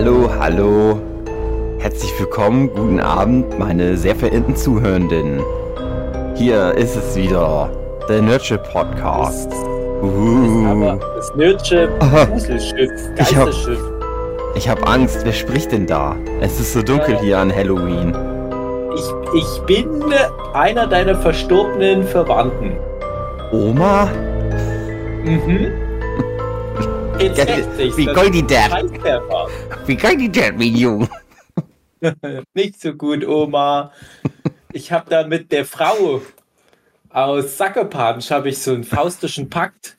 Hallo, hallo. Herzlich willkommen, guten Abend, meine sehr verehrten Zuhörenden. Hier ist es wieder, der Nerdship Podcast. Uh. Das Nerdship Gruselschiff, Geisterschiff. Ich hab Angst, wer spricht denn da? Es ist so dunkel ja. hier an Halloween. Ich, ich bin einer deiner verstorbenen Verwandten. Oma? Mhm. Jetzt Wie geil die dat? Wie geil die dat, mein Junge? Nicht so gut, Oma. Ich habe da mit der Frau aus Sackerpansch habe ich so einen faustischen Pakt.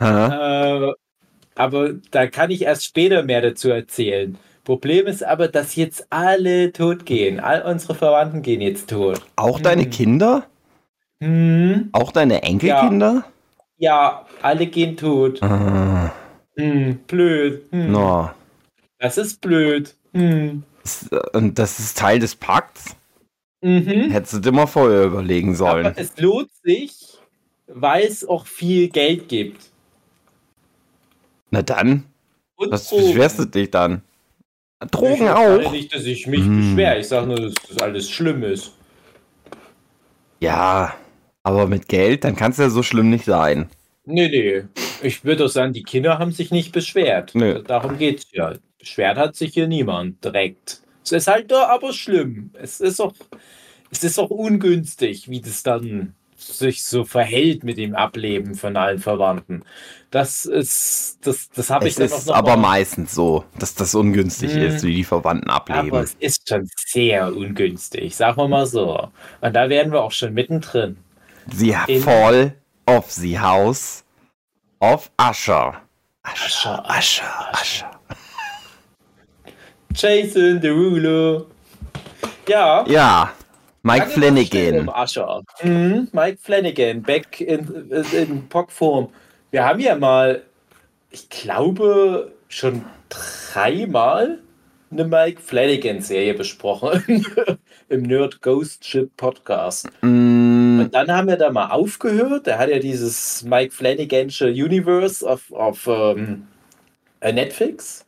Äh, aber da kann ich erst später mehr dazu erzählen. Problem ist aber, dass jetzt alle tot gehen. All unsere Verwandten gehen jetzt tot. Auch deine hm. Kinder? Hm. Auch deine Enkelkinder? Ja, ja alle gehen tot. Ah. Hm, blöd. Hm. No. Das ist blöd. Hm. Und das ist Teil des Pakts? Mhm. Hättest du dir mal vorher überlegen sollen. Aber es lohnt sich, weil es auch viel Geld gibt. Na dann. Und was Drogen. beschwerst du dich dann? Drogen ich auch? Ich nicht, dass ich mich hm. beschwere. Ich sage nur, dass das alles schlimm ist. Ja, aber mit Geld, dann kann es ja so schlimm nicht sein. Nee, nee. Ich würde auch sagen, die Kinder haben sich nicht beschwert. Nee. Darum geht es ja. Beschwert hat sich hier niemand direkt. Es ist halt da aber schlimm. Es ist auch, es ist auch ungünstig, wie das dann sich so verhält mit dem Ableben von allen Verwandten. Das ist, das, das habe ich dann auch noch. aber mal. meistens so, dass das ungünstig hm. ist, wie die Verwandten ableben. Aber es ist schon sehr ungünstig, sagen wir mal so. Und da wären wir auch schon mittendrin. Sie Fall of the House of Usher. Usher, Usher, Usher. Jason Derulo. Ja. Ja. Mike Flanagan. Mhm, Mike Flanagan, back in, in Pockform. Wir haben ja mal, ich glaube, schon dreimal eine Mike Flanagan-Serie besprochen im Nerd Ghost Ship Podcast. Mm. Und dann haben wir da mal aufgehört. Er hat ja dieses Mike Flanagan Universe auf, auf ähm, Netflix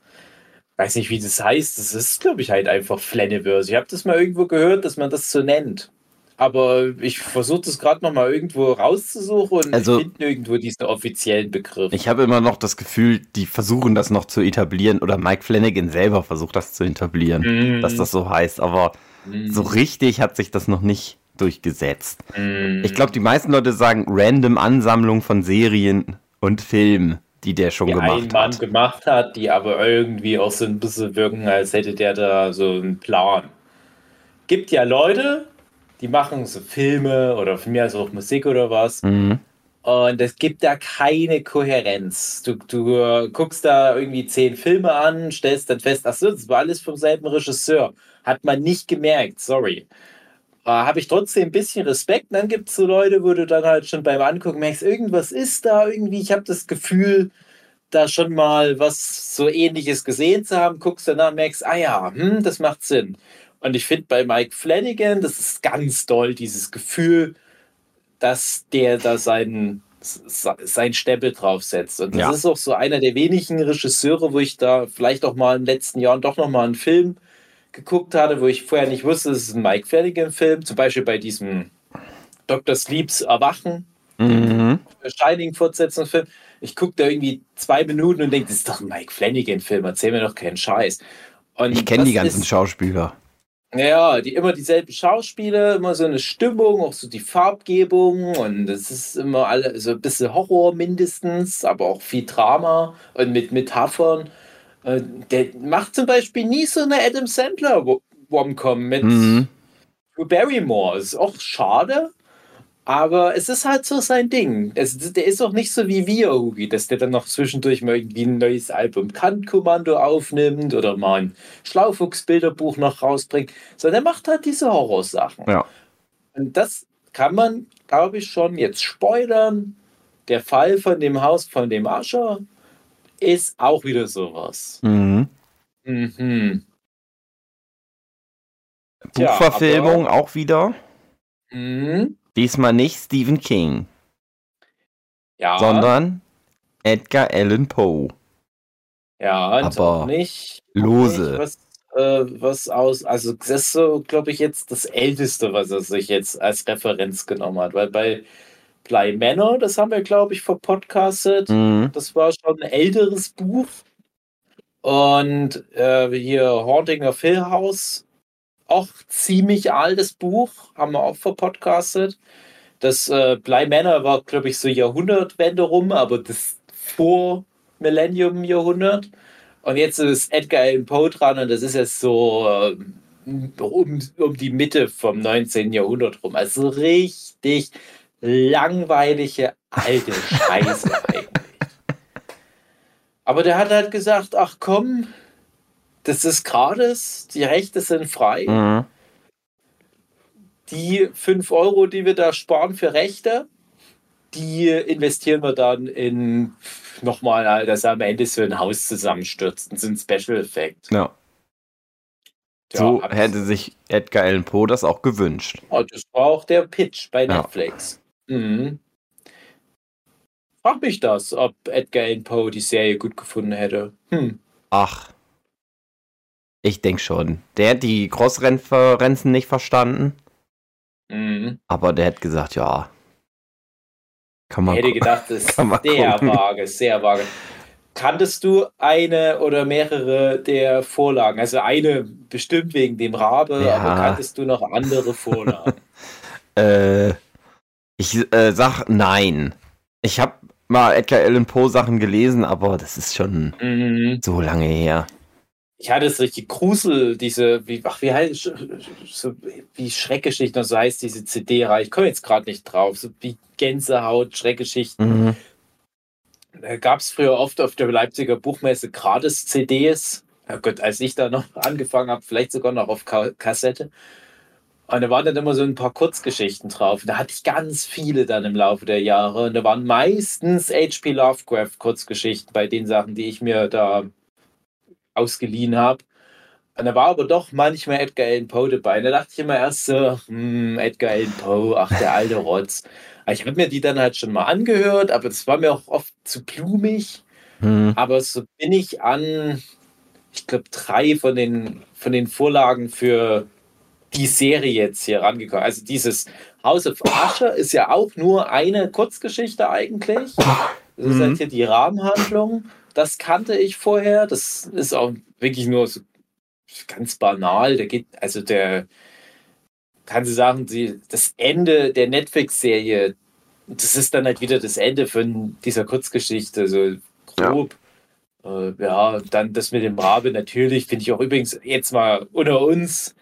weiß nicht, wie das heißt. Das ist, glaube ich, halt einfach Flaniverse. Ich habe das mal irgendwo gehört, dass man das so nennt. Aber ich versuche das gerade noch mal irgendwo rauszusuchen und also, finde irgendwo diesen offiziellen Begriff. Ich habe immer noch das Gefühl, die versuchen das noch zu etablieren oder Mike Flanagan selber versucht das zu etablieren, mm. dass das so heißt. Aber mm. so richtig hat sich das noch nicht durchgesetzt. Mm. Ich glaube, die meisten Leute sagen random Ansammlung von Serien und Filmen die der schon die gemacht hat. gemacht hat, die aber irgendwie auch so ein bisschen wirken, als hätte der da so einen Plan. Gibt ja Leute, die machen so Filme oder von mir aus auch Musik oder was. Mhm. Und es gibt da keine Kohärenz. Du, du guckst da irgendwie zehn Filme an, stellst dann fest, ach so, das war alles vom selben Regisseur. Hat man nicht gemerkt, sorry habe ich trotzdem ein bisschen Respekt. Und dann gibt es so Leute, wo du dann halt schon beim Angucken merkst, irgendwas ist da irgendwie. Ich habe das Gefühl, da schon mal was so ähnliches gesehen zu haben. Guckst danach und merkst, ah ja, hm, das macht Sinn. Und ich finde bei Mike Flanagan, das ist ganz doll, dieses Gefühl, dass der da seinen, sein Stempel draufsetzt. Und das ja. ist auch so einer der wenigen Regisseure, wo ich da vielleicht auch mal in den letzten Jahren doch noch mal einen Film geguckt hatte, wo ich vorher nicht wusste, es ist ein Mike Flanagan-Film, zum Beispiel bei diesem Dr. Sleeps Erwachen, mhm. Shining-Fortsetzungsfilm. Ich gucke da irgendwie zwei Minuten und denke, das ist doch ein Mike Flanagan-Film, erzähl mir doch keinen Scheiß. Und ich kenne die ganzen ist, Schauspieler. Ja, die immer dieselben Schauspieler, immer so eine Stimmung, auch so die Farbgebung und es ist immer alle so ein bisschen Horror mindestens, aber auch viel Drama und mit Metaphern. Äh, der macht zum Beispiel nie so eine Adam Sandler Womcom mit mhm. Barrymore. Ist auch schade, aber es ist halt so sein Ding. Es, der ist auch nicht so wie wir, Hugi, dass der dann noch zwischendurch mal irgendwie ein neues Album Kant-Kommando aufnimmt oder mal ein Schlaufuchs-Bilderbuch noch rausbringt, sondern der macht halt diese Horrorsachen. Ja. Und das kann man, glaube ich, schon jetzt spoilern. Der Fall von dem Haus von dem Ascher ist auch wieder sowas. Mhm. Mhm. Buchverfilmung ja, auch wieder. Mhm. Diesmal nicht Stephen King. Ja. Sondern Edgar Allan Poe. Ja, aber nicht Lose. Was, äh, was aus, also das ist so, glaube ich, jetzt das Älteste, was er sich jetzt als Referenz genommen hat, weil bei Bly Manor, das haben wir, glaube ich, verpodcastet. Mhm. Das war schon ein älteres Buch. Und äh, hier Haunting of Hill House, auch ziemlich altes Buch, haben wir auch verpodcastet. Das äh, Bly Manor war, glaube ich, so Jahrhundertwende rum, aber das vor Millennium-Jahrhundert. Und jetzt ist Edgar Allan Poe dran und das ist jetzt so äh, um, um die Mitte vom 19. Jahrhundert rum. Also richtig langweilige alte Scheiße eigentlich. Aber der hat halt gesagt, ach komm, das ist gratis, die Rechte sind frei. Mhm. Die 5 Euro, die wir da sparen für Rechte, die investieren wir dann in nochmal, dass am Ende so ein Haus zusammenstürzt. Das ist ein Special Effekt. Ja. ja so hätte sich Edgar Allan Poe das auch gewünscht. Oh, das war auch der Pitch bei Netflix. Mhm. Frag mich das, ob Edgar Allan Poe die Serie gut gefunden hätte. Hm. Ach. Ich denke schon. Der hat die Crossreferenzen nicht verstanden. Mhm. Aber der hat gesagt, ja, kann man ich hätte gedacht, das ist sehr gucken. vage, sehr vage. Kanntest du eine oder mehrere der Vorlagen? Also eine bestimmt wegen dem Rabe, ja. aber kanntest du noch andere Vorlagen? äh, ich äh, sag nein. Ich habe mal Edgar Allan Poe Sachen gelesen, aber das ist schon mhm. so lange her. Ich hatte es richtig Grusel, diese, wie, ach, wie heißt so, wie Schreckgeschichten, so heißt diese CD-Reihe. Ich komme jetzt gerade nicht drauf. So wie Gänsehaut, Schreckgeschichten. Mhm. Da gab es früher oft auf der Leipziger Buchmesse gratis CDs. Ja Gott, als ich da noch angefangen habe, vielleicht sogar noch auf Kassette. Und da waren dann immer so ein paar Kurzgeschichten drauf. Da hatte ich ganz viele dann im Laufe der Jahre. Und da waren meistens H.P. Lovecraft Kurzgeschichten bei den Sachen, die ich mir da ausgeliehen habe. Und da war aber doch manchmal Edgar Allan Poe dabei. Und da dachte ich immer erst so, hm, Edgar Allan Poe, ach, der alte Rotz. Ich habe mir die dann halt schon mal angehört, aber das war mir auch oft zu blumig. Hm. Aber so bin ich an, ich glaube, drei von den, von den Vorlagen für die Serie jetzt hier rangekommen. Also dieses House of Usher ist ja auch nur eine Kurzgeschichte eigentlich. Das ist halt mhm. hier die Rahmenhandlung. Das kannte ich vorher. Das ist auch wirklich nur so ganz banal. Der geht, also der, kann sie sagen, die, das Ende der Netflix-Serie, das ist dann halt wieder das Ende von dieser Kurzgeschichte, so grob. Ja, äh, ja dann das mit dem Rabe natürlich, finde ich auch übrigens jetzt mal unter uns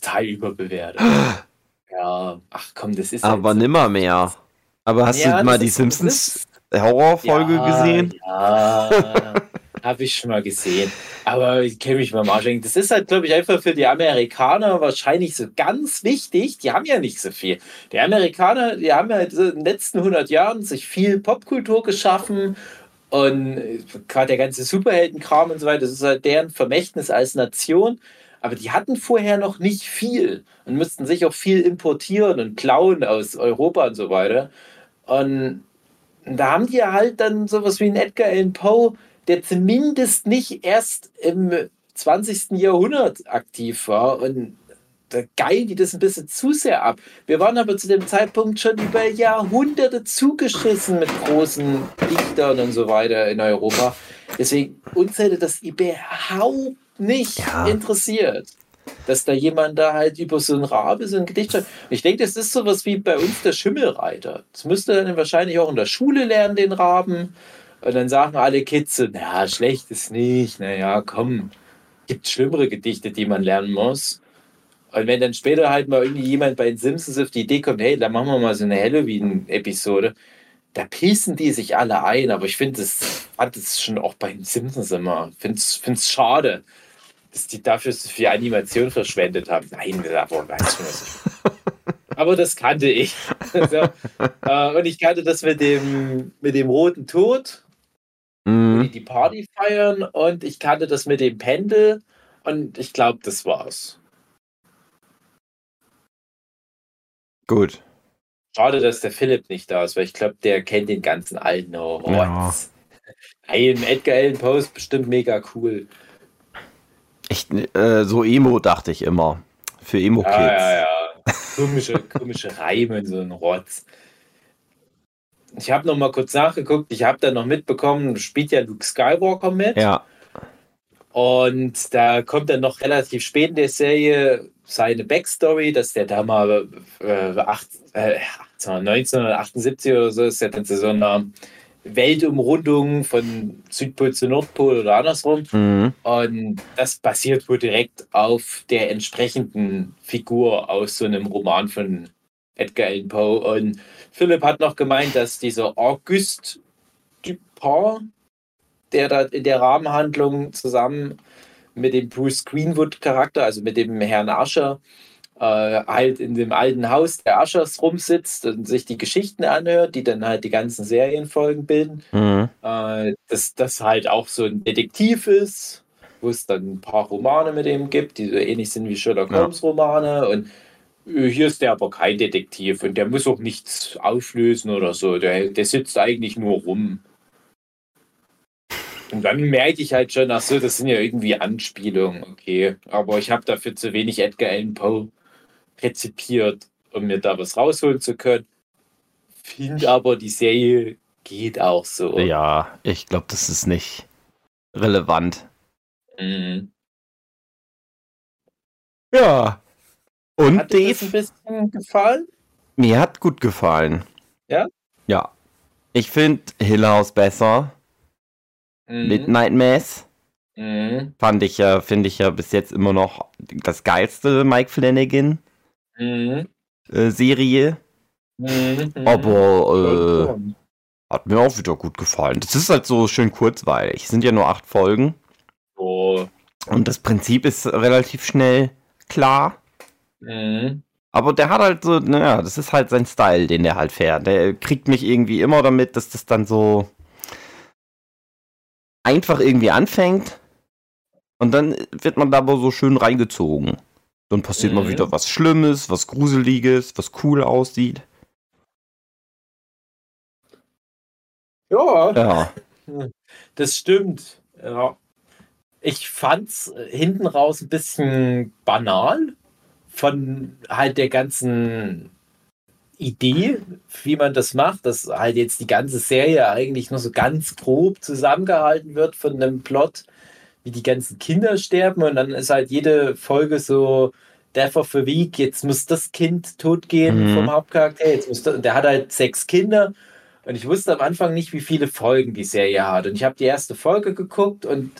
total überbewertet. ja, ach komm, das ist. Aber nimmer mehr. Aber hast ja, du mal die Simpsons Horrorfolge ja, gesehen? Ja, habe ich schon mal gesehen. Aber ich kenne mich mal Marsching. Das ist halt, glaube ich, einfach für die Amerikaner wahrscheinlich so ganz wichtig. Die haben ja nicht so viel. Die Amerikaner, die haben ja in den letzten 100 Jahren sich viel Popkultur geschaffen und gerade der ganze Superheldenkram und so weiter, das ist halt deren Vermächtnis als Nation. Aber die hatten vorher noch nicht viel und mussten sich auch viel importieren und klauen aus Europa und so weiter. Und da haben die halt dann sowas wie ein Edgar Allan Poe, der zumindest nicht erst im 20. Jahrhundert aktiv war. Und da geilen die das ein bisschen zu sehr ab. Wir waren aber zu dem Zeitpunkt schon über Jahrhunderte zugeschissen mit großen Dichtern und so weiter in Europa. Deswegen, uns hätte das überhaupt nicht ja. interessiert dass da jemand da halt über so ein Rabe so ein Gedicht schreibt. Ich denke, das ist sowas wie bei uns der Schimmelreiter. Das müsste dann wahrscheinlich auch in der Schule lernen, den Raben. Und dann sagen alle Kids so, naja, schlecht ist nicht, naja, komm, gibt schlimmere Gedichte, die man lernen muss. Und wenn dann später halt mal irgendwie jemand bei den Simpsons auf die Idee kommt, hey, dann machen wir mal so eine Halloween-Episode, da pissen die sich alle ein, aber ich finde das, fand es schon auch bei den Simpsons immer. Finde es schade, dass die dafür so viel Animation verschwendet haben. Nein, aber weiß was ich. aber das kannte ich. so, äh, und ich kannte das mit dem, mit dem roten Tod, mhm. wo die die Party feiern, und ich kannte das mit dem Pendel, und ich glaube, das war's. Gut. Schade, dass der Philipp nicht da ist, weil ich glaube, der kennt den ganzen alten Horror. Ja. Hey, Edgar Allan Poe ist bestimmt mega cool. Ich, äh, so Emo dachte ich immer. Für Emo-Kids. Ja, ja, ja. Komische, komische Reime, so ein Rotz. Ich habe noch mal kurz nachgeguckt. Ich habe da noch mitbekommen, spielt ja Luke Skywalker mit. Ja. Und da kommt dann noch relativ spät in der Serie seine Backstory, dass der da mal äh, acht, äh, 1978 oder so ist ja dann zu so einer Weltumrundung von Südpol zu Nordpol oder andersrum. Mhm. Und das basiert wohl direkt auf der entsprechenden Figur aus so einem Roman von Edgar Allan Poe. Und Philipp hat noch gemeint, dass dieser Auguste Dupin, der da in der Rahmenhandlung zusammen mit dem Bruce Greenwood-Charakter, also mit dem Herrn Ascher, äh, halt in dem alten Haus der Aschers rumsitzt und sich die Geschichten anhört, die dann halt die ganzen Serienfolgen bilden. Mhm. Äh, dass das halt auch so ein Detektiv ist, wo es dann ein paar Romane mit ihm gibt, die so ähnlich sind wie Sherlock Holmes-Romane. Und äh, hier ist der aber kein Detektiv und der muss auch nichts auflösen oder so. Der, der sitzt eigentlich nur rum. Und dann merke ich halt schon, ach so, das sind ja irgendwie Anspielungen, okay. Aber ich habe dafür zu wenig Edgar Allan Poe rezipiert, um mir da was rausholen zu können. Finde aber, die Serie geht auch so. Ja, ich glaube, das ist nicht relevant. Mhm. Ja. Und hat dir das ein bisschen gefallen? Mir hat gut gefallen. Ja? Ja. Ich finde Hill House besser. Mhm. Midnight Mass. Mhm. Fand ich ja, finde ich ja bis jetzt immer noch das geilste Mike Flanagan mhm. äh, Serie. Mhm. Aber äh, hat mir auch wieder gut gefallen. Das ist halt so schön kurzweilig. Es sind ja nur acht Folgen. Oh. Und das Prinzip ist relativ schnell klar. Mhm. Aber der hat halt so, naja, das ist halt sein Style, den der halt fährt. Der kriegt mich irgendwie immer damit, dass das dann so einfach irgendwie anfängt und dann wird man da aber so schön reingezogen. Dann passiert mhm. mal wieder was Schlimmes, was Gruseliges, was cool aussieht. Ja. Ja. Das stimmt. Ja. Ich fand's hinten raus ein bisschen banal von halt der ganzen Idee, wie man das macht, dass halt jetzt die ganze Serie eigentlich nur so ganz grob zusammengehalten wird von einem Plot, wie die ganzen Kinder sterben und dann ist halt jede Folge so Death of a Week, jetzt muss das Kind totgehen mhm. vom Hauptcharakter, jetzt muss das, der hat halt sechs Kinder und ich wusste am Anfang nicht, wie viele Folgen die Serie hat und ich habe die erste Folge geguckt und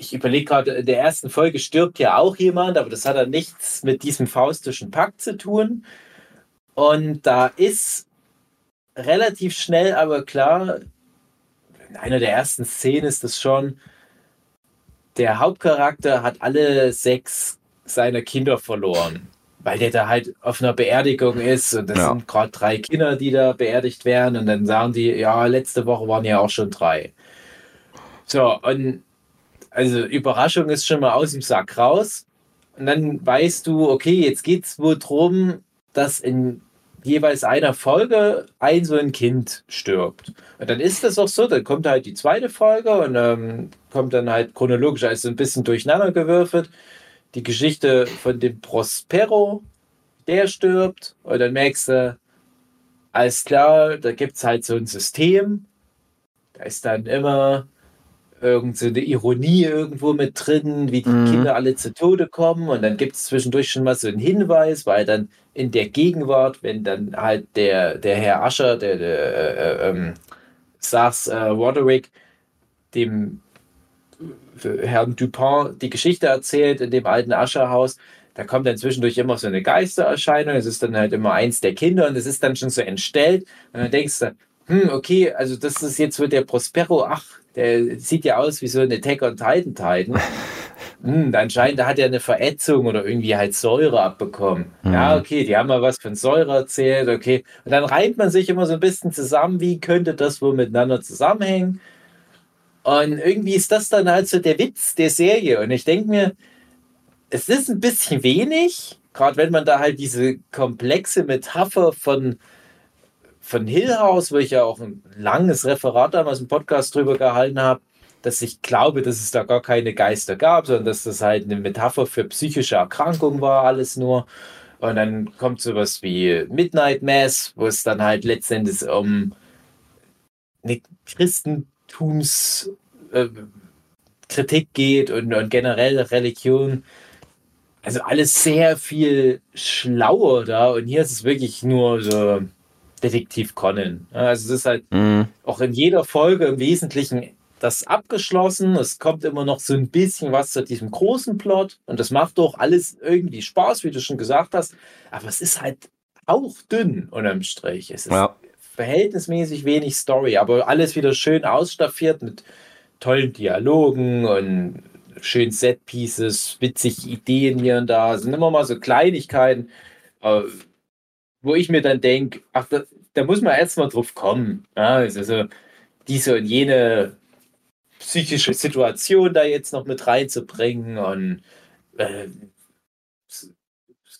ich überlege gerade, in der ersten Folge stirbt ja auch jemand, aber das hat dann nichts mit diesem faustischen Pakt zu tun. Und da ist relativ schnell aber klar, in einer der ersten Szenen ist das schon, der Hauptcharakter hat alle sechs seiner Kinder verloren, weil der da halt auf einer Beerdigung ist und das ja. sind gerade drei Kinder, die da beerdigt werden und dann sagen die, ja, letzte Woche waren ja auch schon drei. So, und also Überraschung ist schon mal aus dem Sack raus. Und dann weißt du, okay, jetzt geht es wohl darum, dass in jeweils einer Folge ein so ein Kind stirbt. Und dann ist das auch so, dann kommt halt die zweite Folge und ähm, kommt dann halt chronologisch, also ein bisschen durcheinander gewürfelt. Die Geschichte von dem Prospero, der stirbt und dann merkst du, alles klar, da gibt es halt so ein System. Da ist dann immer irgend so eine Ironie irgendwo mit drin, wie die mhm. Kinder alle zu Tode kommen. Und dann gibt es zwischendurch schon mal so einen Hinweis, weil dann in der Gegenwart, wenn dann halt der, der Herr Ascher, der, der äh, äh ähm, Sars äh, Roderick, dem Herrn Dupin die Geschichte erzählt in dem alten Ascherhaus, da kommt dann zwischendurch immer so eine Geistererscheinung. Es ist dann halt immer eins der Kinder und es ist dann schon so entstellt. Und dann denkst du, hm, okay, also das ist jetzt wird der Prospero, ach, der sieht ja aus wie so eine Attack on Titan Titan. hm, anscheinend hat er eine Verätzung oder irgendwie halt Säure abbekommen. Mhm. Ja, okay, die haben mal was von Säure erzählt, okay. Und dann reimt man sich immer so ein bisschen zusammen, wie könnte das wohl miteinander zusammenhängen. Und irgendwie ist das dann halt so der Witz der Serie. Und ich denke mir, es ist ein bisschen wenig, gerade wenn man da halt diese komplexe Metapher von von Hill House, wo ich ja auch ein langes Referat damals im Podcast drüber gehalten habe, dass ich glaube, dass es da gar keine Geister gab, sondern dass das halt eine Metapher für psychische Erkrankung war, alles nur. Und dann kommt sowas wie Midnight Mass, wo es dann halt letztendlich um eine Christentumskritik äh, geht und, und generell Religion. Also alles sehr viel schlauer da. Und hier ist es wirklich nur so Detektiv Conan. Also es ist halt mhm. auch in jeder Folge im Wesentlichen das abgeschlossen. Es kommt immer noch so ein bisschen was zu diesem großen Plot und das macht doch alles irgendwie Spaß, wie du schon gesagt hast. Aber es ist halt auch dünn unterm Strich. Es ist ja. Verhältnismäßig wenig Story, aber alles wieder schön ausstaffiert mit tollen Dialogen und schönen Set-Pieces, witzig Ideen hier und da. Es sind immer mal so Kleinigkeiten, äh, wo ich mir dann denke, ach, da, da, muss man erst mal drauf kommen. Ja, also diese und jene psychische Situation da jetzt noch mit reinzubringen. Und äh,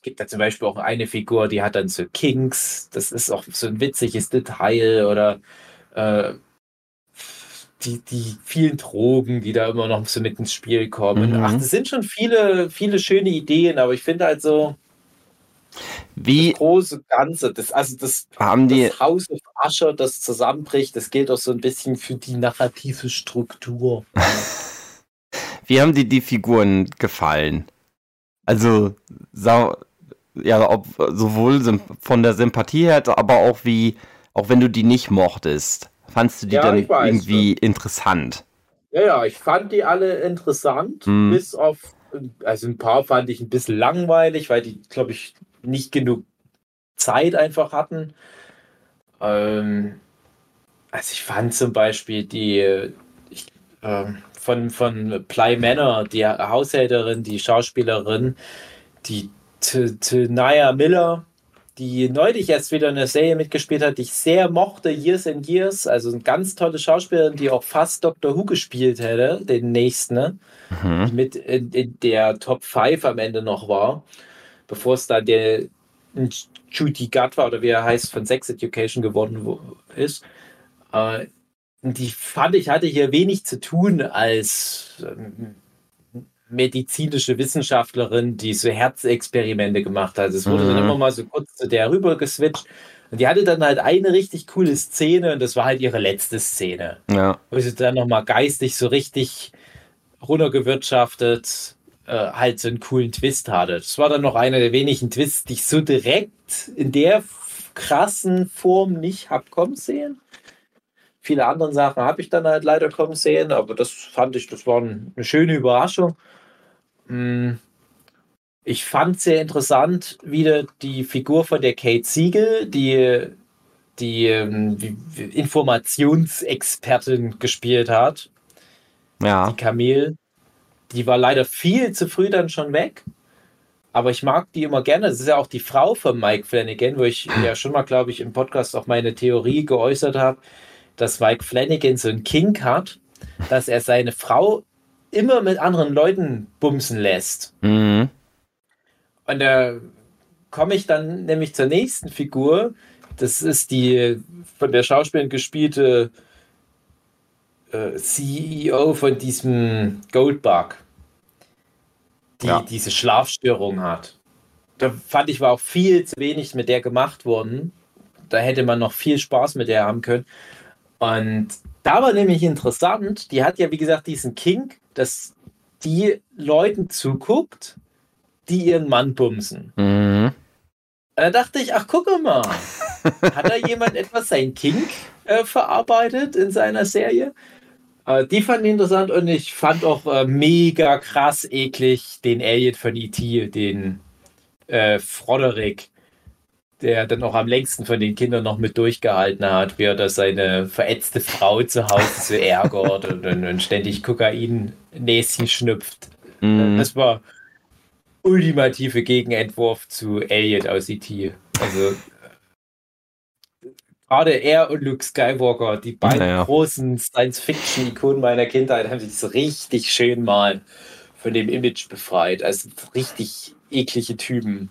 es gibt da zum Beispiel auch eine Figur, die hat dann so Kinks. Das ist auch so ein witziges Detail oder äh, die, die vielen Drogen, die da immer noch so mit ins Spiel kommen. Mhm. Ach, das sind schon viele, viele schöne Ideen, aber ich finde halt so, wie das große Ganze, das, also das, haben die, das Haus of Ascher, das zusammenbricht, das gilt auch so ein bisschen für die narrative Struktur. Wie haben dir die Figuren gefallen? Also, ja, ob, sowohl von der Sympathie her, aber auch wie, auch wenn du die nicht mochtest, fandst du die ja, dann weiß, irgendwie ja. interessant? Ja, ja, ich fand die alle interessant, hm. bis auf, also ein paar fand ich ein bisschen langweilig, weil die, glaube ich, nicht genug Zeit einfach hatten. Ähm, also ich fand zum Beispiel die ich, ähm, von, von Ply Manor, die Haushälterin, die Schauspielerin, die Naya Miller, die neulich erst wieder eine Serie mitgespielt hat, die ich sehr mochte, Years and Years. Also eine ganz tolle Schauspielerin, die auch fast Doctor Who gespielt hätte, den nächsten, ne? mhm. die mit in, in, der Top 5 am Ende noch war bevor es da der Judy Gutt war oder wie er heißt, von Sex Education geworden ist. Äh, die fand ich hatte hier wenig zu tun als ähm, medizinische Wissenschaftlerin, die so Herzexperimente gemacht hat. Es wurde mhm. dann immer mal so kurz zu der rüber geswitcht. Und die hatte dann halt eine richtig coole Szene und das war halt ihre letzte Szene. Ja. Wo sie dann nochmal geistig so richtig runtergewirtschaftet äh, halt so einen coolen Twist hatte. Das war dann noch einer der wenigen Twists, die ich so direkt in der krassen Form nicht habe kommen sehen. Viele andere Sachen habe ich dann halt leider kommen sehen, aber das fand ich, das war eine schöne Überraschung. Hm. Ich fand sehr interessant wieder die Figur von der Kate Siegel, die die ähm, Informationsexpertin gespielt hat. Ja. Die Kamel. Die war leider viel zu früh dann schon weg. Aber ich mag die immer gerne. Das ist ja auch die Frau von Mike Flanagan, wo ich ja schon mal, glaube ich, im Podcast auch meine Theorie geäußert habe, dass Mike Flanagan so einen Kink hat, dass er seine Frau immer mit anderen Leuten bumsen lässt. Mhm. Und da komme ich dann nämlich zur nächsten Figur. Das ist die von der Schauspielerin gespielte äh, CEO von diesem Goldbug, die ja. diese Schlafstörung hat. Da fand ich, war auch viel zu wenig mit der gemacht worden. Da hätte man noch viel Spaß mit der haben können. Und da war nämlich interessant, die hat ja, wie gesagt, diesen Kink, dass die Leuten zuguckt, die ihren Mann bumsen. Mhm. Da dachte ich, ach, guck mal, hat da jemand etwas sein Kink äh, verarbeitet in seiner Serie? Äh, die fand ich interessant und ich fand auch äh, mega krass eklig den Alien von E.T., den äh, Froderick, der dann auch am längsten von den Kindern noch mit durchgehalten hat, wie er da seine verätzte Frau zu Hause so ärgert und, und, und ständig Kokain-Näschen schnüpft. Mm. Das war ultimative Gegenentwurf zu Elliot aus E.T. Also gerade er und Luke Skywalker, die beiden naja. großen Science-Fiction-Ikonen meiner Kindheit, haben sich so richtig schön mal von dem Image befreit. Also richtig eklige Typen.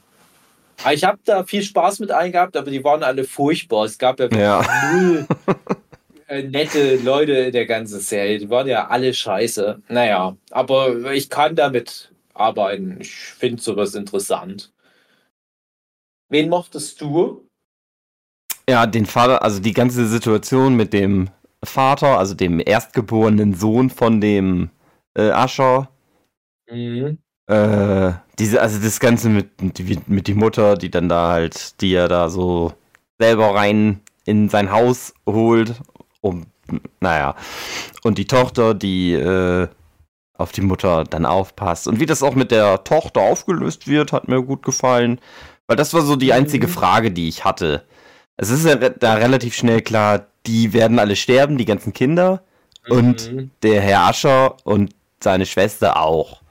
Ich habe da viel Spaß mit eingehabt, aber die waren alle furchtbar. Es gab ja, ja. null äh, nette Leute in der ganzen Serie. Die waren ja alle scheiße. Naja, aber ich kann damit arbeiten. Ich finde sowas interessant. Wen mochtest du? Ja, den Vater, also die ganze Situation mit dem Vater, also dem erstgeborenen Sohn von dem äh, Ascher. Mhm. Äh, diese, also das Ganze mit, mit, mit die Mutter, die dann da halt, die er da so selber rein in sein Haus holt, um, naja. Und die Tochter, die äh, auf die Mutter dann aufpasst. Und wie das auch mit der Tochter aufgelöst wird, hat mir gut gefallen. Weil das war so die einzige mhm. Frage, die ich hatte. Es ist ja da relativ schnell klar, die werden alle sterben, die ganzen Kinder. Mhm. Und der Herr Ascher und seine Schwester auch.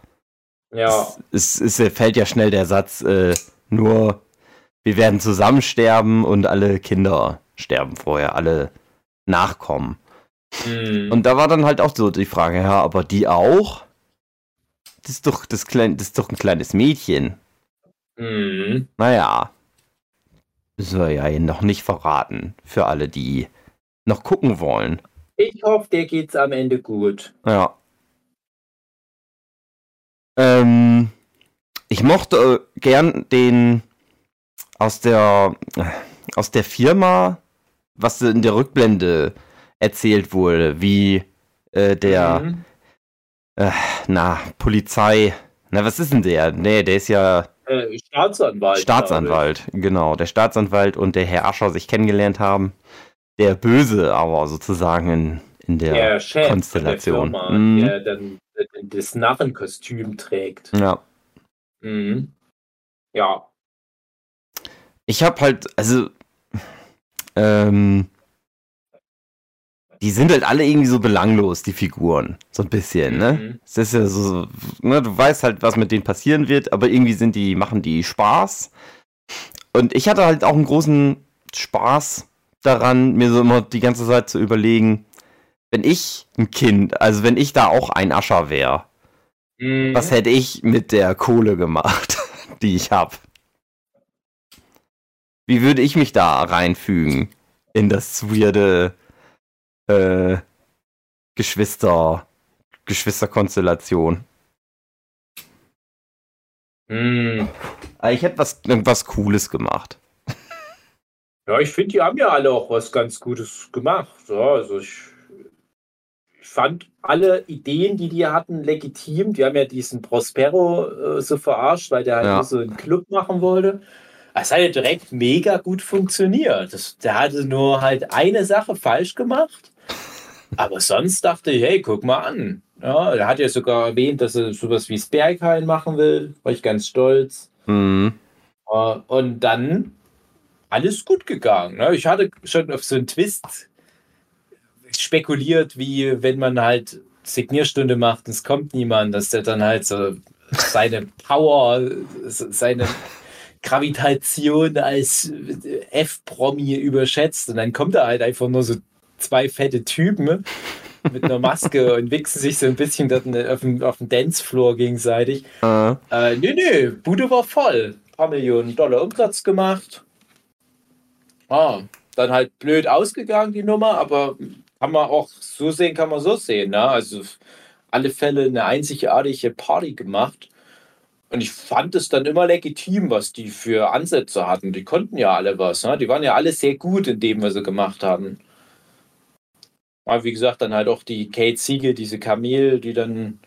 Ja. Es, es, es fällt ja schnell der Satz, äh, nur wir werden zusammen sterben und alle Kinder sterben vorher, alle Nachkommen. Mhm. Und da war dann halt auch so die Frage, ja, aber die auch? Das ist doch, das klein, das ist doch ein kleines Mädchen. Mhm. Naja. Müssen wir ja noch nicht verraten. Für alle, die noch gucken wollen. Ich hoffe, dir geht's am Ende gut. Ja. Ähm, ich mochte äh, gern den aus der aus der Firma, was in der Rückblende erzählt wurde, wie äh, der mhm. äh, na Polizei, na was ist denn der? Nee, der ist ja äh, Staatsanwalt. Staatsanwalt, genau, der Staatsanwalt und der Herr Ascher sich kennengelernt haben. Der Böse aber sozusagen in, in der, der Konstellation. Der, Firma, mhm. der dann das Narrenkostüm trägt. Ja. Mhm. Ja. Ich habe halt, also, ähm, die sind halt alle irgendwie so belanglos, die Figuren. So ein bisschen, ne? Mhm. Es ist ja so, ne, du weißt halt, was mit denen passieren wird, aber irgendwie sind die, machen die Spaß. Und ich hatte halt auch einen großen Spaß daran, mir so immer die ganze Zeit zu überlegen, wenn ich ein Kind, also wenn ich da auch ein Ascher wäre, mhm. was hätte ich mit der Kohle gemacht, die ich habe? Wie würde ich mich da reinfügen in das weirde äh, Geschwister, Geschwisterkonstellation? Mhm. Ich hätte was, irgendwas Cooles gemacht. Ja, ich finde, die haben ja alle auch was ganz Gutes gemacht. Ja, also ich fand alle Ideen, die die hatten, legitim. Die haben ja diesen Prospero äh, so verarscht, weil der halt ja. so einen Club machen wollte. Es hat ja direkt mega gut funktioniert. Das, der hatte nur halt eine Sache falsch gemacht. Aber sonst dachte ich, hey, guck mal an. Ja, er hat ja sogar erwähnt, dass er sowas wie Sperrkein machen will. War ich ganz stolz. Mhm. Uh, und dann alles gut gegangen. Ne? Ich hatte schon auf so einen Twist spekuliert, wie wenn man halt Signierstunde macht und es kommt niemand, dass der dann halt so seine Power, seine Gravitation als F-Promi überschätzt und dann kommt er halt einfach nur so zwei fette Typen mit einer Maske und wichsen sich so ein bisschen auf dem, auf dem Dancefloor gegenseitig. Uh. Äh, nee, nee, Bude war voll. Ein paar Millionen Dollar Umsatz gemacht. Ah, dann halt blöd ausgegangen, die Nummer, aber kann man auch so sehen, kann man so sehen. Ne? Also alle Fälle eine einzigartige Party gemacht. Und ich fand es dann immer legitim, was die für Ansätze hatten. Die konnten ja alle was. Ne? Die waren ja alle sehr gut in dem, was sie gemacht haben. Aber wie gesagt, dann halt auch die Kate Siegel, diese Kamel, die dann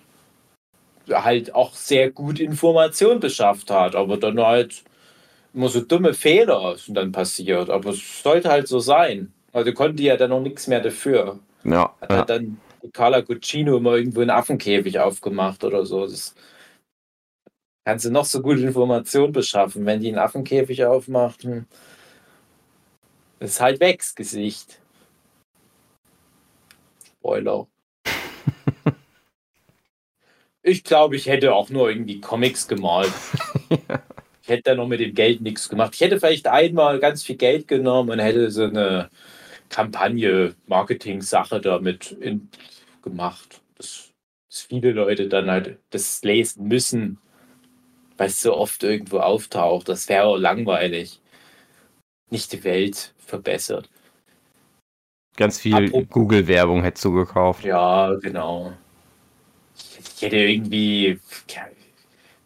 halt auch sehr gut Informationen beschafft hat. Aber dann halt immer so dumme Fehler sind dann passiert. Aber es sollte halt so sein. Also konnte ja dann noch nichts mehr dafür. Ja. Hat ja. dann Carla Guccino immer irgendwo einen Affenkäfig aufgemacht oder so. Das kannst du noch so gute Informationen beschaffen, wenn die einen Affenkäfig aufmacht. Ist halt weg, das Gesicht. Spoiler. ich glaube, ich hätte auch nur irgendwie Comics gemalt. ich hätte da noch mit dem Geld nichts gemacht. Ich hätte vielleicht einmal ganz viel Geld genommen und hätte so eine Kampagne, Marketing-Sache damit in, gemacht. Dass, dass, viele Leute dann halt das lesen müssen, weil es so oft irgendwo auftaucht. Das wäre langweilig. Nicht die Welt verbessert. Ganz viel Google-Werbung hättest du gekauft. Ja, genau. Ich hätte irgendwie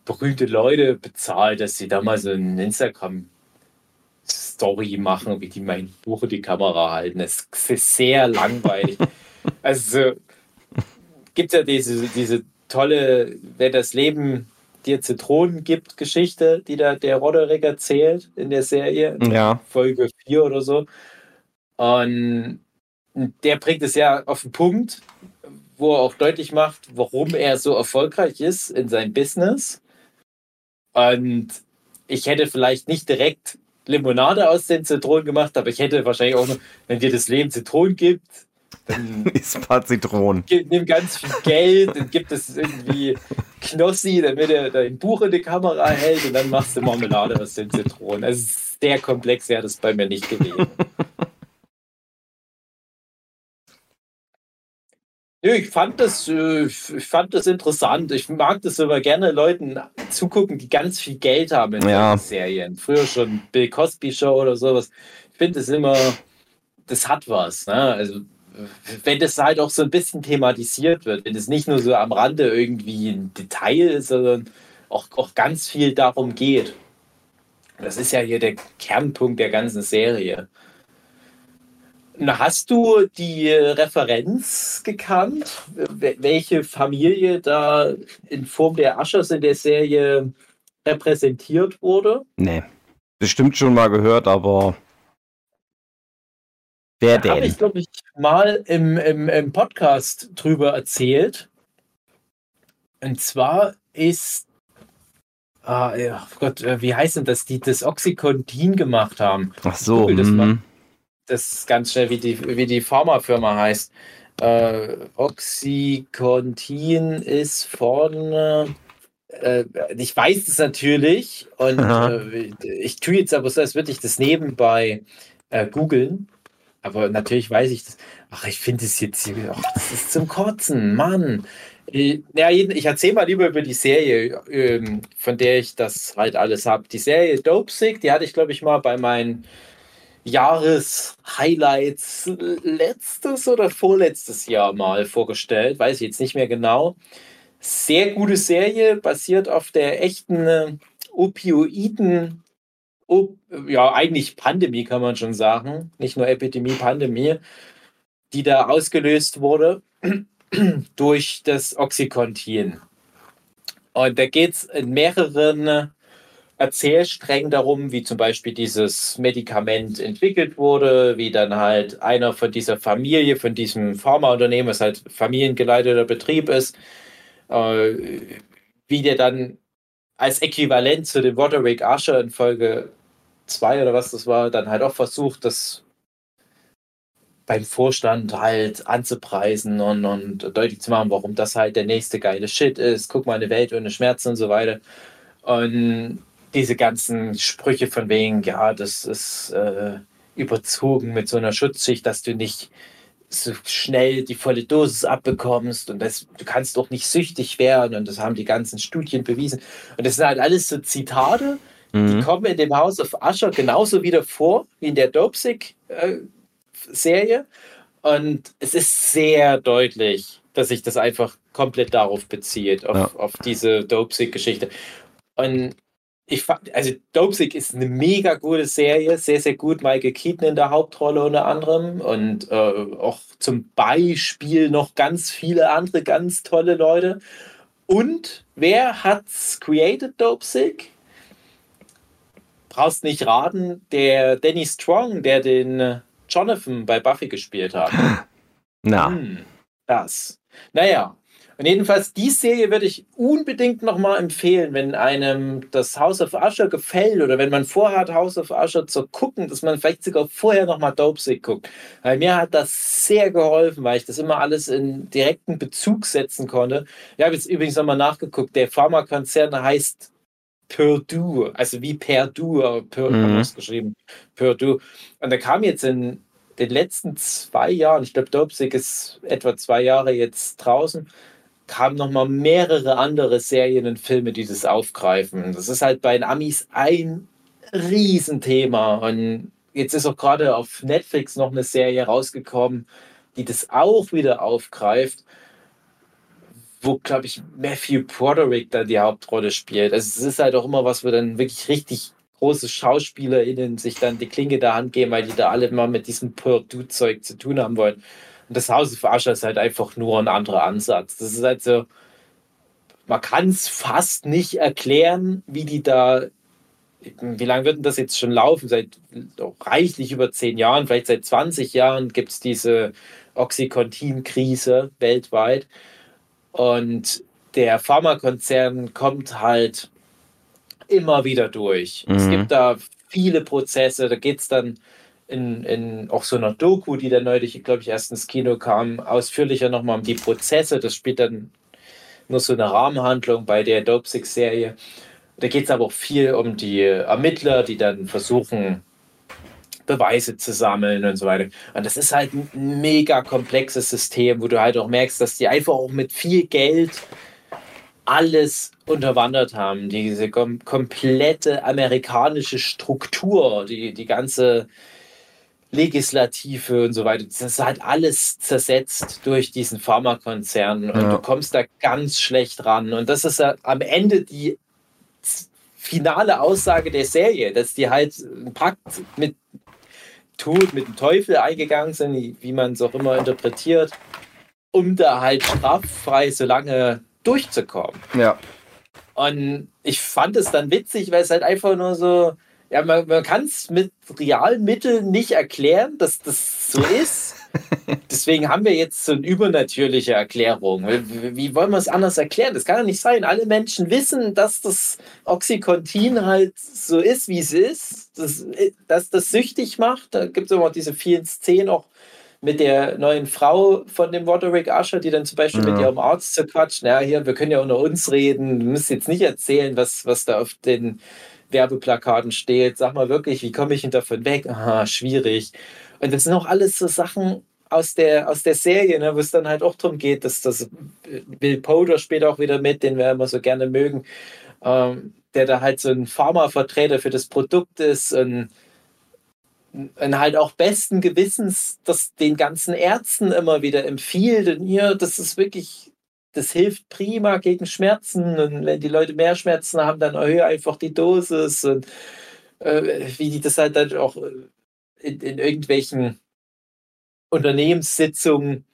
berühmte Leute bezahlt, dass sie da mal so ein Instagram Story machen, wie die mein Buch in die Kamera halten. Das ist sehr langweilig. also gibt es ja diese, diese tolle, wer das Leben dir Zitronen gibt, Geschichte, die da der Roderick erzählt in der Serie. Ja. Folge 4 oder so. Und der bringt es ja auf den Punkt, wo er auch deutlich macht, warum er so erfolgreich ist in seinem Business. Und ich hätte vielleicht nicht direkt Limonade aus den Zitronen gemacht, aber ich hätte wahrscheinlich auch noch, wenn dir das Leben Zitronen gibt, dann ist ein paar Zitronen. Nimm ganz viel Geld und gibt es irgendwie Knossi, damit er dein Buch in die Kamera hält und dann machst du Marmelade aus den Zitronen. Also der komplex wäre das bei mir nicht gewesen. ich fand das, äh, ich fand das interessant. Ich mag das aber gerne Leuten zugucken, die ganz viel Geld haben in ja. Serien. Früher schon Bill Cosby Show oder sowas. Ich finde es immer, das hat was. Ne? Also wenn das halt auch so ein bisschen thematisiert wird, wenn es nicht nur so am Rande irgendwie ein Detail ist, sondern auch, auch ganz viel darum geht. Das ist ja hier der Kernpunkt der ganzen Serie. Hast du die Referenz gekannt, welche Familie da in Form der Aschers in der Serie repräsentiert wurde? Nee. Bestimmt schon mal gehört, aber wer da denn? Habe ich, glaube ich, mal im, im, im Podcast drüber erzählt. Und zwar ist Ah, ja, Gott, äh, wie heißt denn das, die das Oxycontin gemacht haben? Ach so. Das mhm das ist ganz schnell, wie die, wie die Pharmafirma heißt. Äh, Oxycontin ist von. Äh, ich weiß es natürlich und äh, ich tue jetzt aber so, als würde ich das nebenbei äh, googeln. Aber natürlich weiß ich das. Ach, ich finde es jetzt hier. Ach, das ist zum Kotzen, Mann. Äh, ja, ich erzähle mal lieber über die Serie, ähm, von der ich das halt alles habe. Die Serie Dope Sick, die hatte ich, glaube ich, mal bei meinen Jahreshighlights letztes oder vorletztes Jahr mal vorgestellt, weiß ich jetzt nicht mehr genau. Sehr gute Serie, basiert auf der echten äh, Opioiden, op ja, eigentlich Pandemie kann man schon sagen, nicht nur Epidemie, Pandemie, die da ausgelöst wurde durch das Oxycontin. Und da geht es in mehreren Erzählsträngen darum, wie zum Beispiel dieses Medikament entwickelt wurde, wie dann halt einer von dieser Familie, von diesem Pharmaunternehmen, was halt familiengeleiteter Betrieb ist, äh, wie der dann als Äquivalent zu dem Roderick Usher in Folge 2 oder was das war, dann halt auch versucht, das beim Vorstand halt anzupreisen und, und deutlich zu machen, warum das halt der nächste geile Shit ist. Guck mal, eine Welt ohne Schmerzen und so weiter. Und diese ganzen Sprüche von wegen, ja, das ist äh, überzogen mit so einer Schutzschicht, dass du nicht so schnell die volle Dosis abbekommst und das, du kannst auch nicht süchtig werden und das haben die ganzen Studien bewiesen. Und das sind halt alles so Zitate, mhm. die kommen in dem House of Usher genauso wieder vor wie in der Dopesick-Serie. Äh, und es ist sehr deutlich, dass sich das einfach komplett darauf bezieht, auf, ja. auf diese Dopesick-Geschichte. Und ich fand, also Dopesick ist eine mega gute Serie, sehr, sehr gut. Michael Keaton in der Hauptrolle unter anderem und äh, auch zum Beispiel noch ganz viele andere ganz tolle Leute. Und wer hat's created, Dopesick? Brauchst nicht raten, der Danny Strong, der den Jonathan bei Buffy gespielt hat. Na. Hm, das. Naja, und jedenfalls, die Serie würde ich unbedingt nochmal empfehlen, wenn einem das House of Usher gefällt oder wenn man vorhat, House of Usher zu gucken, dass man vielleicht sogar vorher nochmal Dopesick guckt. Weil mir hat das sehr geholfen, weil ich das immer alles in direkten Bezug setzen konnte. Ich habe jetzt übrigens nochmal nachgeguckt, der Pharmakonzern heißt Purdue, also wie Purdue, Purdue mhm. geschrieben, Purdue. Und da kam jetzt in den letzten zwei Jahren, ich glaube, Dopesick ist etwa zwei Jahre jetzt draußen, kamen noch mal mehrere andere Serien und Filme, die das aufgreifen. Das ist halt bei den Amis ein Riesenthema und jetzt ist auch gerade auf Netflix noch eine Serie rausgekommen, die das auch wieder aufgreift, wo, glaube ich, Matthew Broderick da die Hauptrolle spielt. Also es ist halt auch immer was, wo dann wirklich richtig große SchauspielerInnen sich dann die Klinge der Hand geben, weil die da alle mal mit diesem Purdue-Zeug zu tun haben wollen. Und das Haus of Usher ist halt einfach nur ein anderer Ansatz. Das ist halt so, man kann es fast nicht erklären, wie die da, wie lange wird denn das jetzt schon laufen? Seit reichlich über zehn Jahren, vielleicht seit 20 Jahren gibt es diese Oxycontin-Krise weltweit. Und der Pharmakonzern kommt halt immer wieder durch. Mhm. Es gibt da viele Prozesse, da geht es dann in, in auch so einer Doku, die da neulich, glaube ich, erst ins Kino kam, ausführlicher nochmal um die Prozesse. Das spielt dann nur so eine Rahmenhandlung bei der Dope Six Serie. Da geht es aber auch viel um die Ermittler, die dann versuchen, Beweise zu sammeln und so weiter. Und das ist halt ein mega komplexes System, wo du halt auch merkst, dass die einfach auch mit viel Geld alles unterwandert haben. Diese kom komplette amerikanische Struktur, die, die ganze Legislative und so weiter. Das ist halt alles zersetzt durch diesen Pharmakonzern und ja. du kommst da ganz schlecht ran. Und das ist ja am Ende die finale Aussage der Serie, dass die halt einen Pakt mit Tod, mit dem Teufel eingegangen sind, wie man es auch immer interpretiert, um da halt straffrei so lange durchzukommen. Ja. Und ich fand es dann witzig, weil es halt einfach nur so, ja, man, man kann es mit realen Mitteln nicht erklären, dass das so ist. Deswegen haben wir jetzt so eine übernatürliche Erklärung. Wie, wie wollen wir es anders erklären? Das kann ja nicht sein. Alle Menschen wissen, dass das Oxycontin halt so ist, wie es ist, dass, dass das süchtig macht. Da gibt es immer diese vielen Szenen auch mit der neuen Frau von dem Roderick Usher, die dann zum Beispiel ja. mit ihrem Arzt zu quatschen. Ja, hier, wir können ja unter uns reden. Du musst jetzt nicht erzählen, was, was da auf den Werbeplakaten steht. Sag mal wirklich, wie komme ich davon weg? Aha, schwierig. Und das sind auch alles so Sachen aus der, aus der Serie, ne, wo es dann halt auch darum geht, dass das Bill Poder spielt auch wieder mit, den wir immer so gerne mögen, ähm, der da halt so ein Pharmavertreter für das Produkt ist und, und halt auch besten Gewissens das den ganzen Ärzten immer wieder empfiehlt. Und hier, das ist wirklich, das hilft prima gegen Schmerzen. Und wenn die Leute mehr Schmerzen haben, dann erhöhe einfach die Dosis. Und äh, wie die das halt dann auch in, in irgendwelchen Unternehmenssitzungen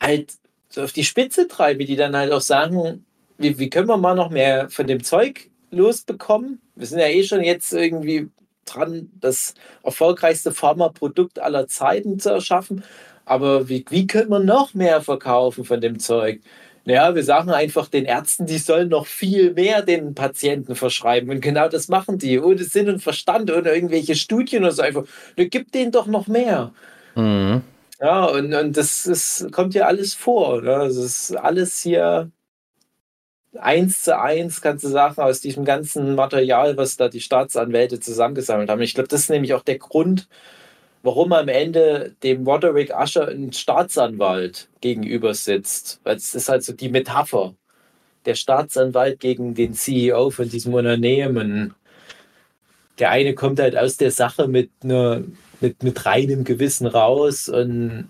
halt so auf die Spitze treiben, die dann halt auch sagen, wie, wie können wir mal noch mehr von dem Zeug losbekommen? Wir sind ja eh schon jetzt irgendwie dran, das erfolgreichste Pharmaprodukt aller Zeiten zu erschaffen. Aber wie, wie können wir noch mehr verkaufen von dem Zeug? Naja, wir sagen einfach den Ärzten, die sollen noch viel mehr den Patienten verschreiben. Und genau das machen die. Ohne Sinn und Verstand, ohne irgendwelche Studien oder so. Einfach, ne, gib denen doch noch mehr. Mhm. Ja, und, und das ist, kommt ja alles vor. Ne? Das ist alles hier eins zu eins, kannst du sagen, aus diesem ganzen Material, was da die Staatsanwälte zusammengesammelt haben. Ich glaube, das ist nämlich auch der Grund, warum am Ende dem Roderick Usher ein Staatsanwalt gegenüber sitzt. Weil es ist halt so die Metapher. Der Staatsanwalt gegen den CEO von diesem Unternehmen. Der eine kommt halt aus der Sache mit, einer, mit, mit reinem Gewissen raus und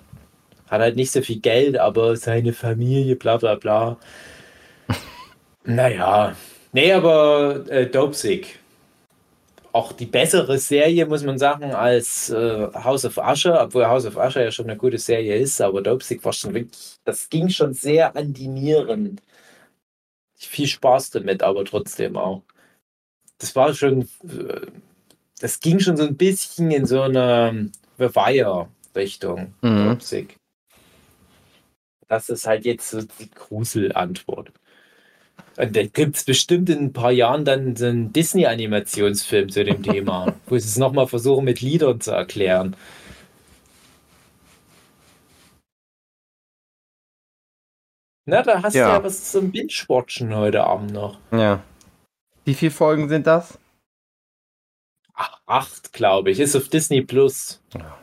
hat halt nicht so viel Geld, aber seine Familie, bla bla bla. naja. Nee, aber äh, Dopesick auch die bessere Serie, muss man sagen, als äh, House of Usher, obwohl House of Usher ja schon eine gute Serie ist, aber Dopesick war schon wirklich, das ging schon sehr an die Nieren. Viel Spaß damit, aber trotzdem auch. Das war schon, äh, das ging schon so ein bisschen in so eine The Wire-Richtung, mhm. Dopesick. Das ist halt jetzt so die Gruselantwort. Und da gibt es bestimmt in ein paar Jahren dann so einen Disney-Animationsfilm zu dem Thema, wo sie es nochmal versuchen mit Liedern zu erklären. Na, da hast ja. du ja was zum Binge-Watchen heute Abend noch. Ja. Wie viele Folgen sind das? Ach, acht, glaube ich. Ist auf Disney Plus. Ja.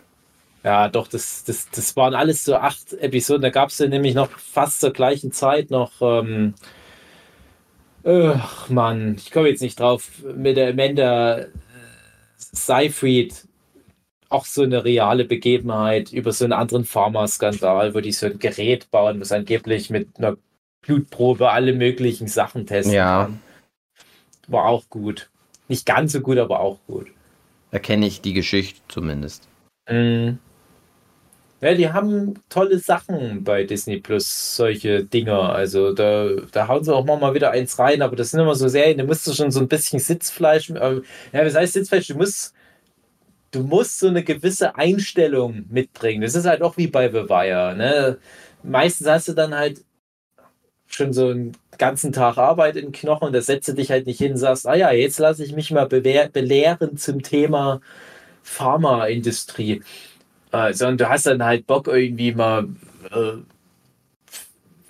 Ja, doch, das, das, das waren alles so acht Episoden. Da gab es ja nämlich noch fast zur gleichen Zeit noch ähm, Ach Mann, ich komme jetzt nicht drauf. Mit der Amanda äh, Seyfried auch so eine reale Begebenheit über so einen anderen Pharma-Skandal, wo die so ein Gerät bauen, was angeblich mit einer Blutprobe alle möglichen Sachen testen ja. kann. War auch gut. Nicht ganz so gut, aber auch gut. Da kenne ich die Geschichte zumindest. Mhm. Ja, die haben tolle Sachen bei Disney Plus, solche Dinger. Also da, da hauen sie auch mal wieder eins rein, aber das sind immer so Serien, da musst du schon so ein bisschen Sitzfleisch. Äh, ja, was heißt Sitzfleisch? Du musst, du musst so eine gewisse Einstellung mitbringen. Das ist halt auch wie bei The Wire. Ne? Meistens hast du dann halt schon so einen ganzen Tag Arbeit in Knochen und da setzt du dich halt nicht hin und sagst, ah ja, jetzt lasse ich mich mal belehren zum Thema Pharmaindustrie äh, sondern du hast dann halt Bock irgendwie mal äh,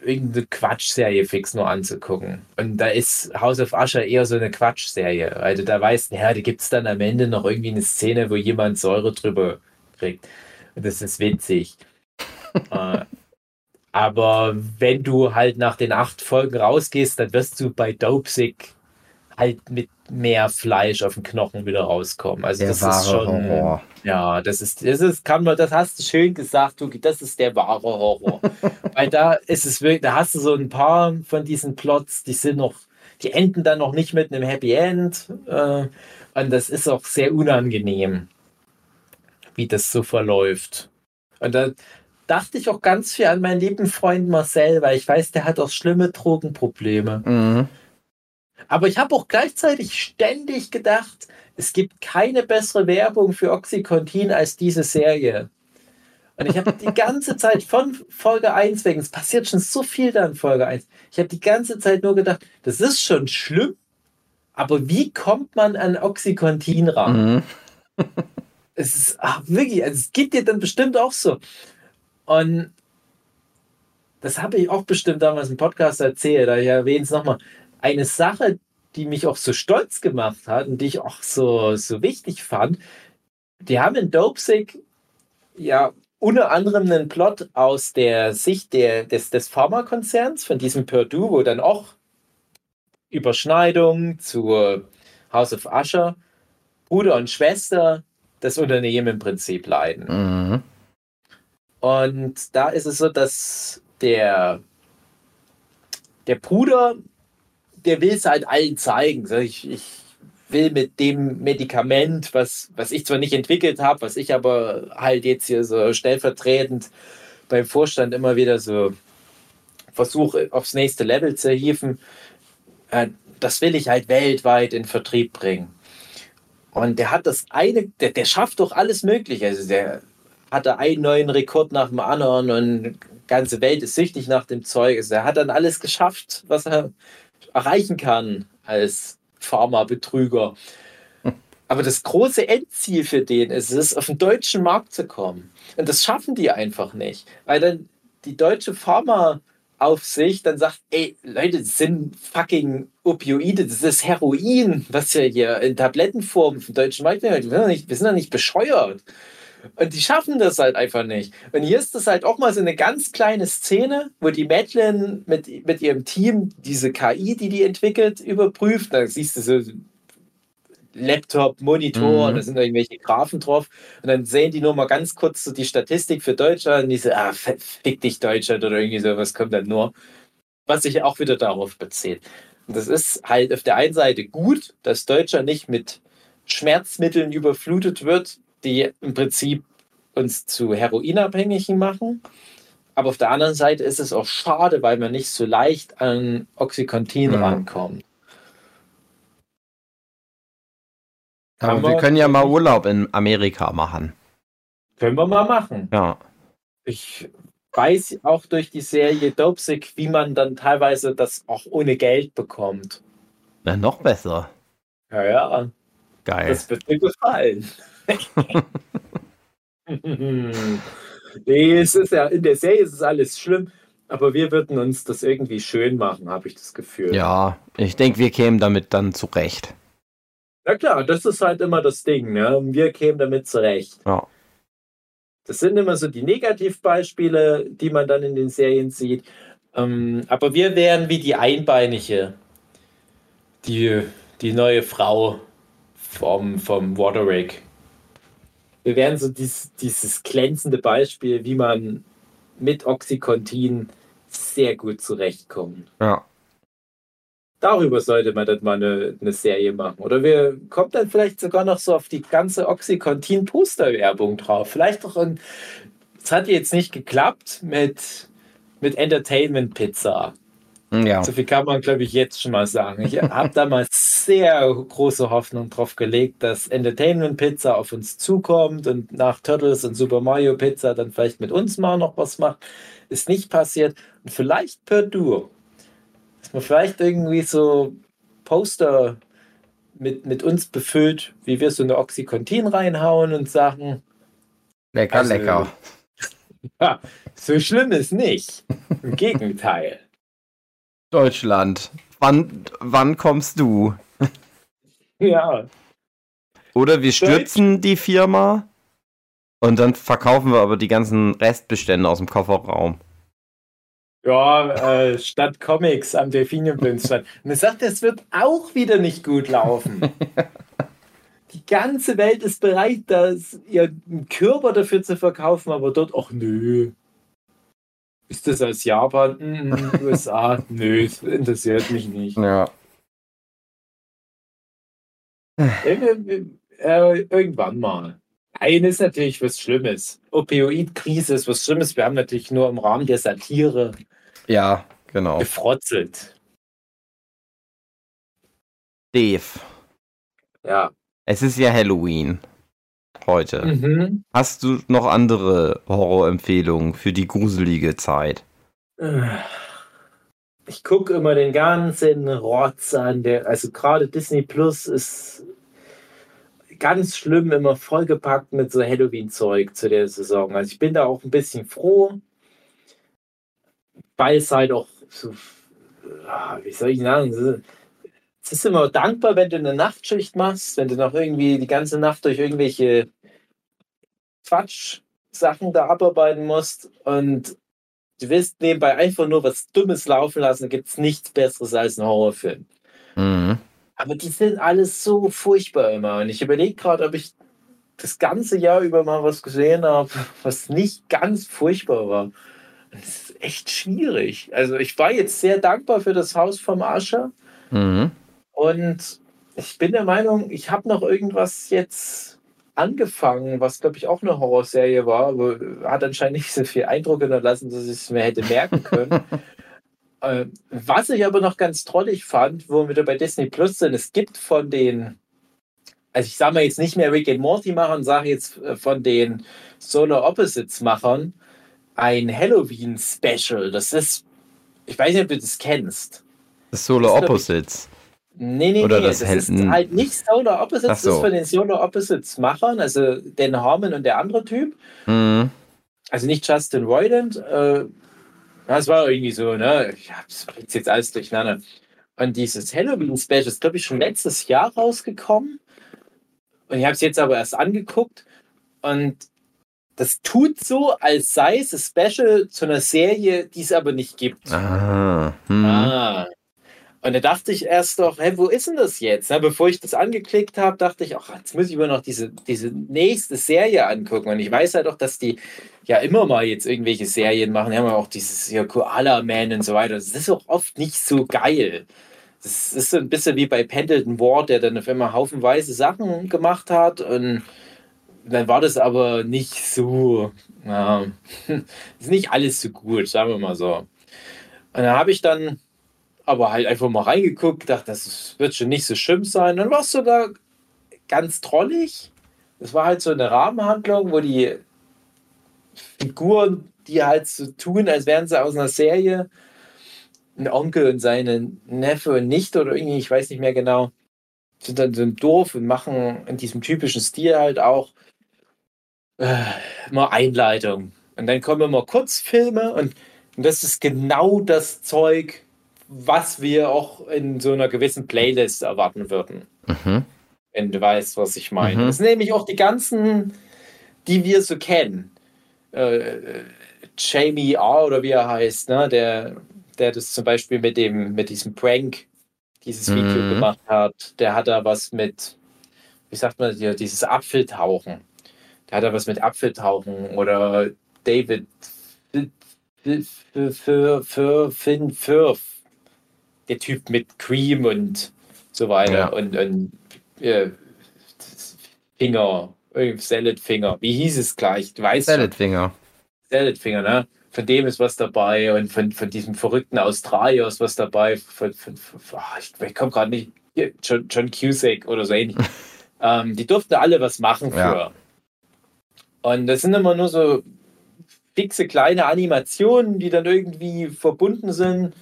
irgendeine Quatschserie fix nur anzugucken. Und da ist House of Usher eher so eine Quatschserie. Also da weißt du, ja, da gibt es dann am Ende noch irgendwie eine Szene, wo jemand Säure drüber kriegt. Und das ist witzig. äh, aber wenn du halt nach den acht Folgen rausgehst, dann wirst du bei Dopesick halt mit mehr Fleisch auf den Knochen wieder rauskommen. Also der das ist schon. Horror. Ja, das ist, das ist, kann man, das hast du schön gesagt, Tuki, das ist der wahre Horror. Weil da ist es wirklich, da hast du so ein paar von diesen Plots, die sind noch, die enden dann noch nicht mit einem Happy End. Äh, und das ist auch sehr unangenehm, wie das so verläuft. Und da dachte ich auch ganz viel an meinen lieben Freund Marcel, weil ich weiß, der hat auch schlimme Drogenprobleme. Mhm. Aber ich habe auch gleichzeitig ständig gedacht, es gibt keine bessere Werbung für Oxycontin als diese Serie. Und ich habe die ganze Zeit von Folge 1 wegen, es passiert schon so viel da in Folge 1. Ich habe die ganze Zeit nur gedacht, das ist schon schlimm, aber wie kommt man an Oxycontin ran? Mhm. es ist ach, wirklich, also es geht dir dann bestimmt auch so. Und das habe ich auch bestimmt damals im Podcast erzählt, da ich erwähne es nochmal. Eine Sache, die mich auch so stolz gemacht hat und die ich auch so, so wichtig fand, die haben in Dopesick ja unter anderem einen Plot aus der Sicht der, des, des Pharmakonzerns, von diesem Purdue, wo dann auch Überschneidung zu House of Usher, Bruder und Schwester das Unternehmen im Prinzip leiden. Mhm. Und da ist es so, dass der, der Bruder der will es halt allen zeigen. Ich, ich will mit dem Medikament, was, was ich zwar nicht entwickelt habe, was ich aber halt jetzt hier so stellvertretend beim Vorstand immer wieder so versuche, aufs nächste Level zu hieven, äh, das will ich halt weltweit in Vertrieb bringen. Und der hat das eine, der, der schafft doch alles Mögliche. Also der hatte einen neuen Rekord nach dem anderen und die ganze Welt ist süchtig nach dem Zeug. Also er hat dann alles geschafft, was er erreichen kann als Pharmabetrüger. Aber das große Endziel für den ist es, auf den deutschen Markt zu kommen. Und das schaffen die einfach nicht. Weil dann die deutsche Pharmaaufsicht dann sagt, ey, Leute, das sind fucking Opioide, das ist Heroin, was ja hier in Tablettenform vom deutschen Markt, wir sind ja nicht bescheuert. Und die schaffen das halt einfach nicht. Und hier ist das halt auch mal so eine ganz kleine Szene, wo die Madeline mit, mit ihrem Team diese KI, die die entwickelt, überprüft. Da siehst du so Laptop, Monitor, mhm. da sind irgendwelche Graphen drauf. Und dann sehen die nur mal ganz kurz so die Statistik für Deutschland und die so, ah, fick dich Deutschland oder irgendwie sowas kommt dann nur. Was sich auch wieder darauf bezieht. Und das ist halt auf der einen Seite gut, dass Deutschland nicht mit Schmerzmitteln überflutet wird, die im Prinzip uns zu Heroinabhängigen machen. Aber auf der anderen Seite ist es auch schade, weil man nicht so leicht an Oxycontin mhm. rankommt. Aber wir können ja mal Urlaub in Amerika machen. Können wir mal machen. Ja. Ich weiß auch durch die Serie Dopesick, wie man dann teilweise das auch ohne Geld bekommt. Na, noch besser. Ja, ja. Geil. Das wird mir gefallen. nee, es ist ja, in der Serie ist es alles schlimm, aber wir würden uns das irgendwie schön machen, habe ich das Gefühl. Ja, ich denke, wir kämen damit dann zurecht. Na klar, das ist halt immer das Ding, ne? Wir kämen damit zurecht. Ja. Das sind immer so die Negativbeispiele, die man dann in den Serien sieht. Ähm, aber wir wären wie die Einbeinige, die, die neue Frau vom, vom Waterwick. Wir wären so dies, dieses glänzende Beispiel, wie man mit Oxycontin sehr gut zurechtkommt. Ja. Darüber sollte man dann mal eine, eine Serie machen. Oder wir kommen dann vielleicht sogar noch so auf die ganze Oxycontin-Poster-Werbung drauf. Vielleicht auch ein. Es hat jetzt nicht geklappt mit, mit Entertainment Pizza. Ja. So viel kann man, glaube ich, jetzt schon mal sagen. Ich habe damals sehr große Hoffnung drauf gelegt, dass Entertainment Pizza auf uns zukommt und nach Turtles und Super Mario Pizza dann vielleicht mit uns mal noch was macht. Ist nicht passiert. Und vielleicht per Duo. Dass man vielleicht irgendwie so Poster mit, mit uns befüllt, wie wir so eine Oxycontin reinhauen und sagen. Lecker, also, lecker. Ja, so schlimm ist nicht. Im Gegenteil. Deutschland, wann, wann kommst du? Ja. Oder wir stürzen die Firma und dann verkaufen wir aber die ganzen Restbestände aus dem Kofferraum. Ja, äh, statt Comics am Delfinienblindstand. Und er sagt, es wird auch wieder nicht gut laufen. die ganze Welt ist bereit, das, ihren Körper dafür zu verkaufen, aber dort, ach nö. Ist das aus Japan? Mm, USA? Nö, interessiert mich nicht. Ja. Äh, äh, irgendwann mal. Nein, ist natürlich was Schlimmes. Opioid-Krise ist was Schlimmes. Wir haben natürlich nur im Rahmen der Satire ja, genau. gefrotzelt. Dave. Ja. Es ist ja Halloween heute. Mhm. Hast du noch andere Horrorempfehlungen für die gruselige Zeit? Ich gucke immer den ganzen Rotz an. Der, also gerade Disney Plus ist ganz schlimm, immer vollgepackt mit so Halloween-Zeug zu der Saison. Also ich bin da auch ein bisschen froh, weil es halt auch so, wie soll ich sagen, es ist immer dankbar, wenn du eine Nachtschicht machst, wenn du noch irgendwie die ganze Nacht durch irgendwelche Quatsch-Sachen da abarbeiten musst und du willst nebenbei einfach nur was Dummes laufen lassen, gibt es nichts Besseres als ein Horrorfilm. Mhm. Aber die sind alles so furchtbar immer. Und ich überlege gerade, ob ich das ganze Jahr über mal was gesehen habe, was nicht ganz furchtbar war. Das ist echt schwierig. Also ich war jetzt sehr dankbar für das Haus vom Ascher. Mhm. Und ich bin der Meinung, ich habe noch irgendwas jetzt angefangen, was glaube ich auch eine Horrorserie war, aber hat anscheinend nicht so viel Eindruck hinterlassen, dass ich es mir hätte merken können. Äh, was ich aber noch ganz trollig fand, wo wir bei Disney Plus sind, es gibt von den, also ich sage mal jetzt nicht mehr Rick and Morty machen, sage jetzt äh, von den Solar Opposites Machern ein Halloween Special. Das ist, ich weiß nicht, ob du das kennst. Solar das Opposites. Nee, nee, Oder nee, das, das ist halt nicht Solar Opposites, so. das ist von den Solar Opposites Machern, also Dan Harmon und der andere Typ. Mhm. Also nicht Justin Roiland, äh, das war irgendwie so, ne? Ich hab's jetzt alles durcheinander. Und dieses Halloween-Special ist, glaube ich, schon letztes Jahr rausgekommen. Und ich habe es jetzt aber erst angeguckt. Und das tut so, als sei es ein Special zu einer Serie, die es aber nicht gibt. Ah, hm. ah. Und da dachte ich erst doch, hä, wo ist denn das jetzt? Na, bevor ich das angeklickt habe, dachte ich, ach, jetzt muss ich mir noch diese, diese nächste Serie angucken. Und ich weiß halt auch, dass die ja immer mal jetzt irgendwelche Serien machen. Die haben ja auch dieses hier Koala Man und so weiter. Das ist auch oft nicht so geil. Das ist so ein bisschen wie bei Pendleton Ward, der dann auf einmal haufenweise Sachen gemacht hat. Und dann war das aber nicht so, ja, ist nicht alles so gut, sagen wir mal so. Und dann habe ich dann aber halt einfach mal reingeguckt, dachte, das wird schon nicht so schlimm sein. Dann war es sogar ganz trollig. Es war halt so eine Rahmenhandlung, wo die Figuren, die halt so tun, als wären sie aus einer Serie, ein Onkel und seine Neffe und Nichte oder irgendwie, ich weiß nicht mehr genau, sind dann so im Dorf und machen in diesem typischen Stil halt auch äh, mal Einleitung. Und dann kommen immer Kurzfilme und, und das ist genau das Zeug, was wir auch in so einer gewissen Playlist erwarten würden. Mhm. Wenn du weißt, was ich meine. Mhm. Das sind nämlich auch die ganzen, die wir so kennen. Äh, Jamie R. oder wie er heißt, ne? der, der das zum Beispiel mit dem, mit diesem Prank, dieses mhm. Video gemacht hat, der hat da was mit, wie sagt man hier, dieses Apfeltauchen. der hat da was mit Apfeltauchen oder David für, für, für Finn Firth, Typ mit Cream und so weiter ja. und, und äh, Finger, Salad Finger, wie hieß es gleich? Du weißt Salad Finger. Salad Finger, ne? Von dem ist was dabei und von, von diesem verrückten Australier ist was dabei. Von, von, von oh, ich, ich komme gerade nicht. John, John Cusack oder so ähnlich. ähm, die durften alle was machen für. Ja. Und das sind immer nur so fixe kleine Animationen, die dann irgendwie verbunden sind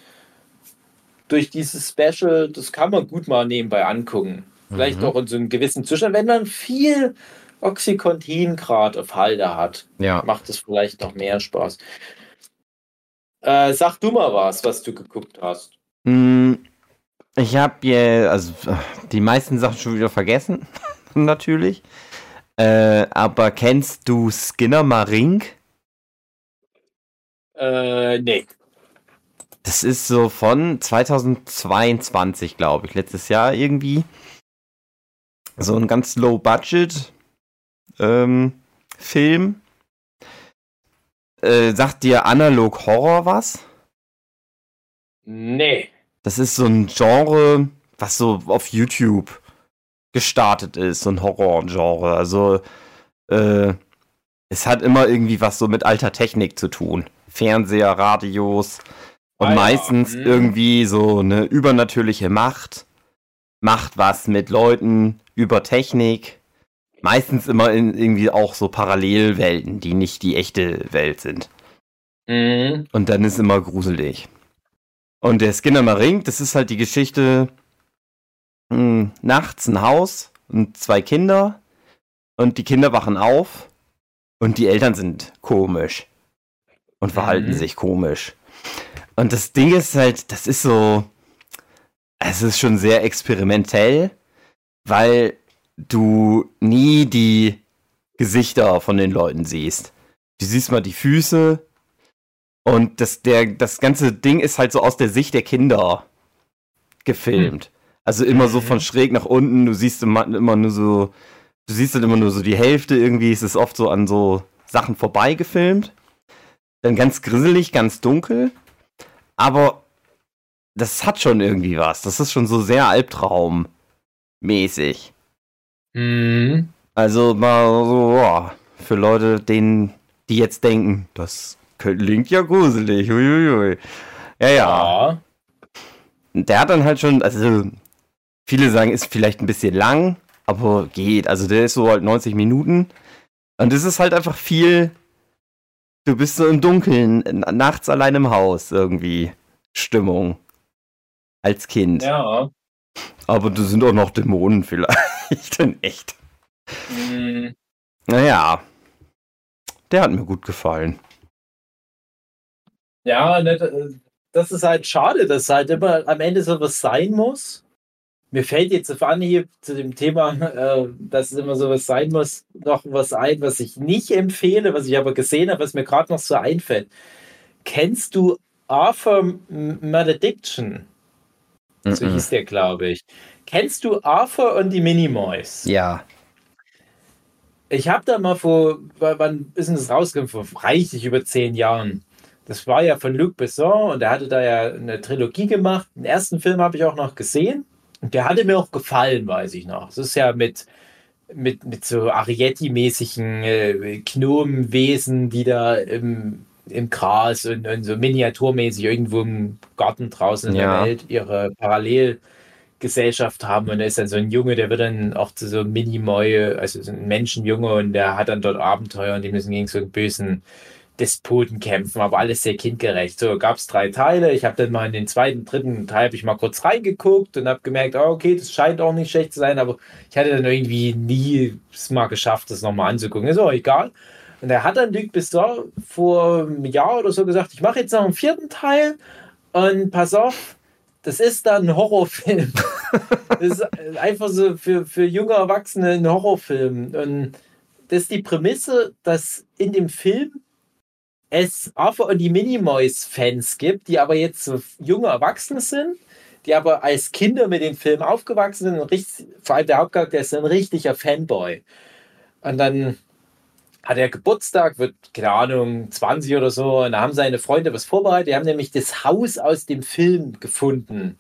durch dieses Special. Das kann man gut mal nebenbei angucken. Vielleicht mhm. auch in so einem gewissen Zustand, wenn man viel Oxycontin gerade auf Halde hat, ja. macht es vielleicht noch mehr Spaß. Äh, sag du mal was, was du geguckt hast. Hm, ich habe hier, also die meisten Sachen schon wieder vergessen, natürlich. Äh, aber kennst du Skinner Marink? Äh, nee. Das ist so von 2022, glaube ich, letztes Jahr irgendwie. So ein ganz low budget ähm, Film. Äh, sagt dir Analog Horror was? Nee. Das ist so ein Genre, was so auf YouTube gestartet ist, so ein Horror-Genre. Also, äh, es hat immer irgendwie was so mit alter Technik zu tun. Fernseher, Radios und ah, meistens ja. Mhm. irgendwie so eine übernatürliche Macht macht was mit Leuten über Technik. Meistens immer in irgendwie auch so Parallelwelten, die nicht die echte Welt sind. Mhm. Und dann ist immer gruselig. Und der Skinner Ring, das ist halt die Geschichte mh, hm, nachts ein Haus und zwei Kinder und die Kinder wachen auf und die Eltern sind komisch und verhalten mhm. sich komisch. Und das Ding ist halt, das ist so, es ist schon sehr experimentell, weil du nie die Gesichter von den Leuten siehst. Du siehst mal die Füße und das, der, das ganze Ding ist halt so aus der Sicht der Kinder gefilmt. Hm. Also immer so von mhm. schräg nach unten, du siehst immer, immer nur so, du siehst dann immer nur so die Hälfte irgendwie, es ist oft so an so Sachen vorbei gefilmt. Dann ganz grisselig, ganz dunkel. Aber das hat schon irgendwie was. Das ist schon so sehr Albtraummäßig. Mhm. Also mal so, boah, für Leute, denen, die jetzt denken, das klingt ja gruselig. Uiuiui. Ja, ja. ja. Der hat dann halt schon, also viele sagen, ist vielleicht ein bisschen lang, aber geht. Also der ist so halt 90 Minuten. Und es ist halt einfach viel Du bist so im Dunkeln, nachts allein im Haus irgendwie. Stimmung. Als Kind. Ja. Aber du sind auch noch Dämonen vielleicht. In echt. Mhm. Naja. Der hat mir gut gefallen. Ja, ne, das ist halt schade, dass halt immer am Ende so was sein muss. Mir fällt jetzt auf Anhieb zu dem Thema, äh, dass es immer so was sein muss, noch was ein, was ich nicht empfehle, was ich aber gesehen habe, was mir gerade noch so einfällt. Kennst du Arthur Malediction? Mm -mm. So hieß der, glaube ich. Kennst du Arthur und die Minimoys? Ja. Ich habe da mal vor, wann ist denn das rausgekommen? Vor reichlich über zehn Jahren. Das war ja von Luc Besson und er hatte da ja eine Trilogie gemacht. Den ersten Film habe ich auch noch gesehen. Und der hatte mir auch gefallen, weiß ich noch. Es ist ja mit, mit, mit so Arietti-mäßigen äh, Gnomenwesen, die da im, im Gras und, und, so miniaturmäßig irgendwo im Garten draußen in ja. der Welt ihre Parallelgesellschaft haben. Und da ist dann so ein Junge, der wird dann auch zu so Minimoy, also so ein Menschenjunge und der hat dann dort Abenteuer und die müssen gegen so einen bösen Despoten kämpfen, aber alles sehr kindgerecht. So gab es drei Teile. Ich habe dann mal in den zweiten, dritten Teil habe ich mal kurz reingeguckt und habe gemerkt, oh, okay, das scheint auch nicht schlecht zu sein, aber ich hatte dann irgendwie nie es mal geschafft, das nochmal anzugucken. Ist auch egal. Und er hat dann Luc Besson vor einem Jahr oder so gesagt, ich mache jetzt noch einen vierten Teil und pass auf, das ist dann ein Horrorfilm. das ist einfach so für, für junge Erwachsene ein Horrorfilm. Und das ist die Prämisse, dass in dem Film es Arthur und die Minimoys-Fans gibt, die aber jetzt so junge Erwachsene sind, die aber als Kinder mit dem Film aufgewachsen sind und richtig, vor allem der Hauptcharakter ist ein richtiger Fanboy. Und dann hat er Geburtstag, wird, keine Ahnung, 20 oder so. Und da haben seine Freunde was vorbereitet. Die haben nämlich das Haus aus dem Film gefunden.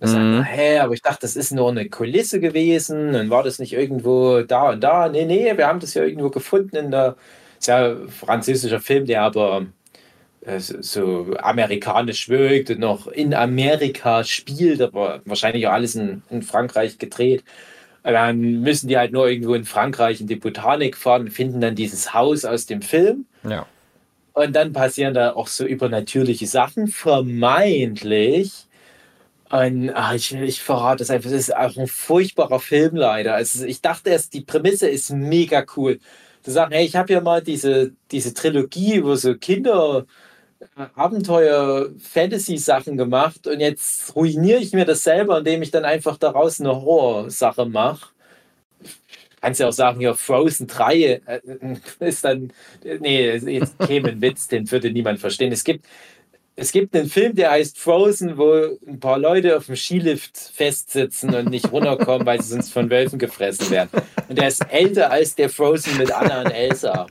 Da mhm. hä, aber ich dachte, das ist nur eine Kulisse gewesen. Und war das nicht irgendwo da und da? Nee, nee, wir haben das ja irgendwo gefunden in der, ist ja französischer Film, der aber äh, so amerikanisch wirkt und noch in Amerika spielt, aber wahrscheinlich auch alles in, in Frankreich gedreht. Dann müssen die halt nur irgendwo in Frankreich in die Botanik fahren, finden dann dieses Haus aus dem Film. Ja. Und dann passieren da auch so übernatürliche Sachen, vermeintlich. Und ach, ich, ich verrate es einfach, es ist auch ein furchtbarer Film leider. Also ich dachte erst, die Prämisse ist mega cool. Zu sagen, hey, ich habe ja mal diese, diese Trilogie, wo so Kinder Abenteuer-Fantasy-Sachen gemacht und jetzt ruiniere ich mir das selber, indem ich dann einfach daraus eine Horror-Sache mache. Kannst ja auch sagen, ja, Frozen 3 äh, ist dann, nee, jetzt käme ein Witz, den würde niemand verstehen. Es gibt, es gibt einen Film, der heißt Frozen, wo ein paar Leute auf dem Skilift festsitzen und nicht runterkommen, weil sie sonst von Wölfen gefressen werden. Und der ist älter als der Frozen mit Anna und Elsa.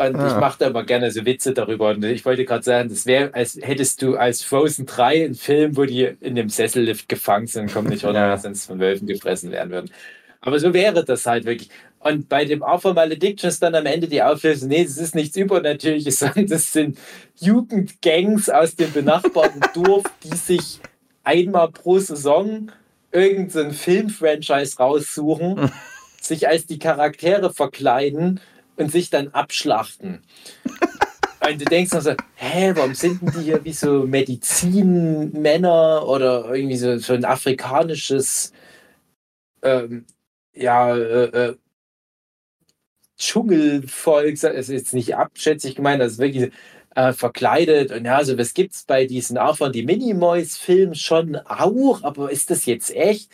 Und ah. ich mache da immer gerne so Witze darüber. Und ich wollte gerade sagen, das wäre, als hättest du als Frozen 3 einen Film, wo die in dem Sessellift gefangen sind kommen nicht runter, ja. sonst von Wölfen gefressen werden würden. Aber so wäre das halt wirklich. Und bei dem Alpha Malediction ist dann am Ende die Auflösung, nee, das ist nichts Übernatürliches, sondern das sind Jugendgangs aus dem benachbarten Dorf, die sich einmal pro Saison irgendein Filmfranchise raussuchen, sich als die Charaktere verkleiden und sich dann abschlachten. Und du denkst dann so, hä, warum sind denn die hier wie so Medizinmänner oder irgendwie so, so ein afrikanisches, ähm, ja, äh, Dschungelvolk, ist jetzt nicht abschätzig gemeint, das ist wirklich äh, verkleidet. Und ja, so was gibt es bei diesen auch die Minimoys-Filmen schon auch, aber ist das jetzt echt?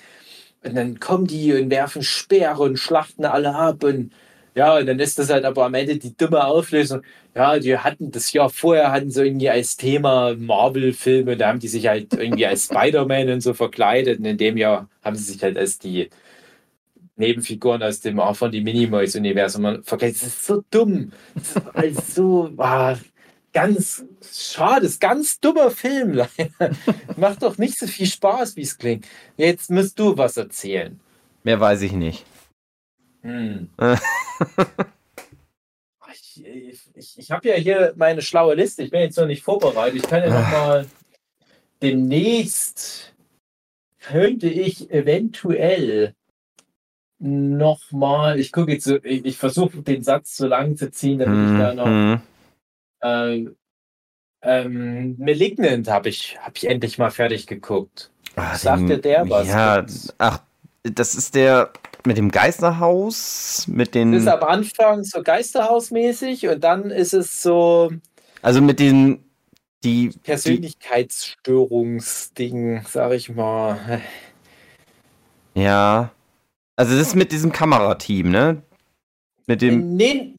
Und dann kommen die und werfen Speere und schlachten alle ab und ja, und dann ist das halt aber am Ende die dumme Auflösung. Ja, die hatten das Jahr vorher hatten sie irgendwie als Thema Marvel-Filme, da haben die sich halt irgendwie als Spider-Man und so verkleidet. Und in dem Jahr haben sie sich halt als die Nebenfiguren aus dem auch von die Minimoys-Universum verkleidet. Das ist so dumm. Das ist halt so ah, ganz schade, das ist ganz dummer Film. Macht doch nicht so viel Spaß, wie es klingt. Jetzt musst du was erzählen. Mehr weiß ich nicht. Hm. ich ich, ich habe ja hier meine schlaue Liste. Ich bin jetzt noch nicht vorbereitet. Ich kann ja noch mal demnächst könnte ich eventuell noch mal. Ich gucke jetzt. Ich, ich versuche den Satz so lang zu ziehen, damit hm, ich da noch. Hm. Äh, ähm, Malignant habe ich, hab ich endlich mal fertig geguckt. Ach, Sagt dir der was? Ja, ach, das ist der mit dem Geisterhaus, mit den. Das ist am Anfang so Geisterhausmäßig und dann ist es so. Also mit den. Die Persönlichkeitsstörungsding, sag ich mal. Ja. Also das ist mit diesem Kamerateam, ne? Mit dem. Nee,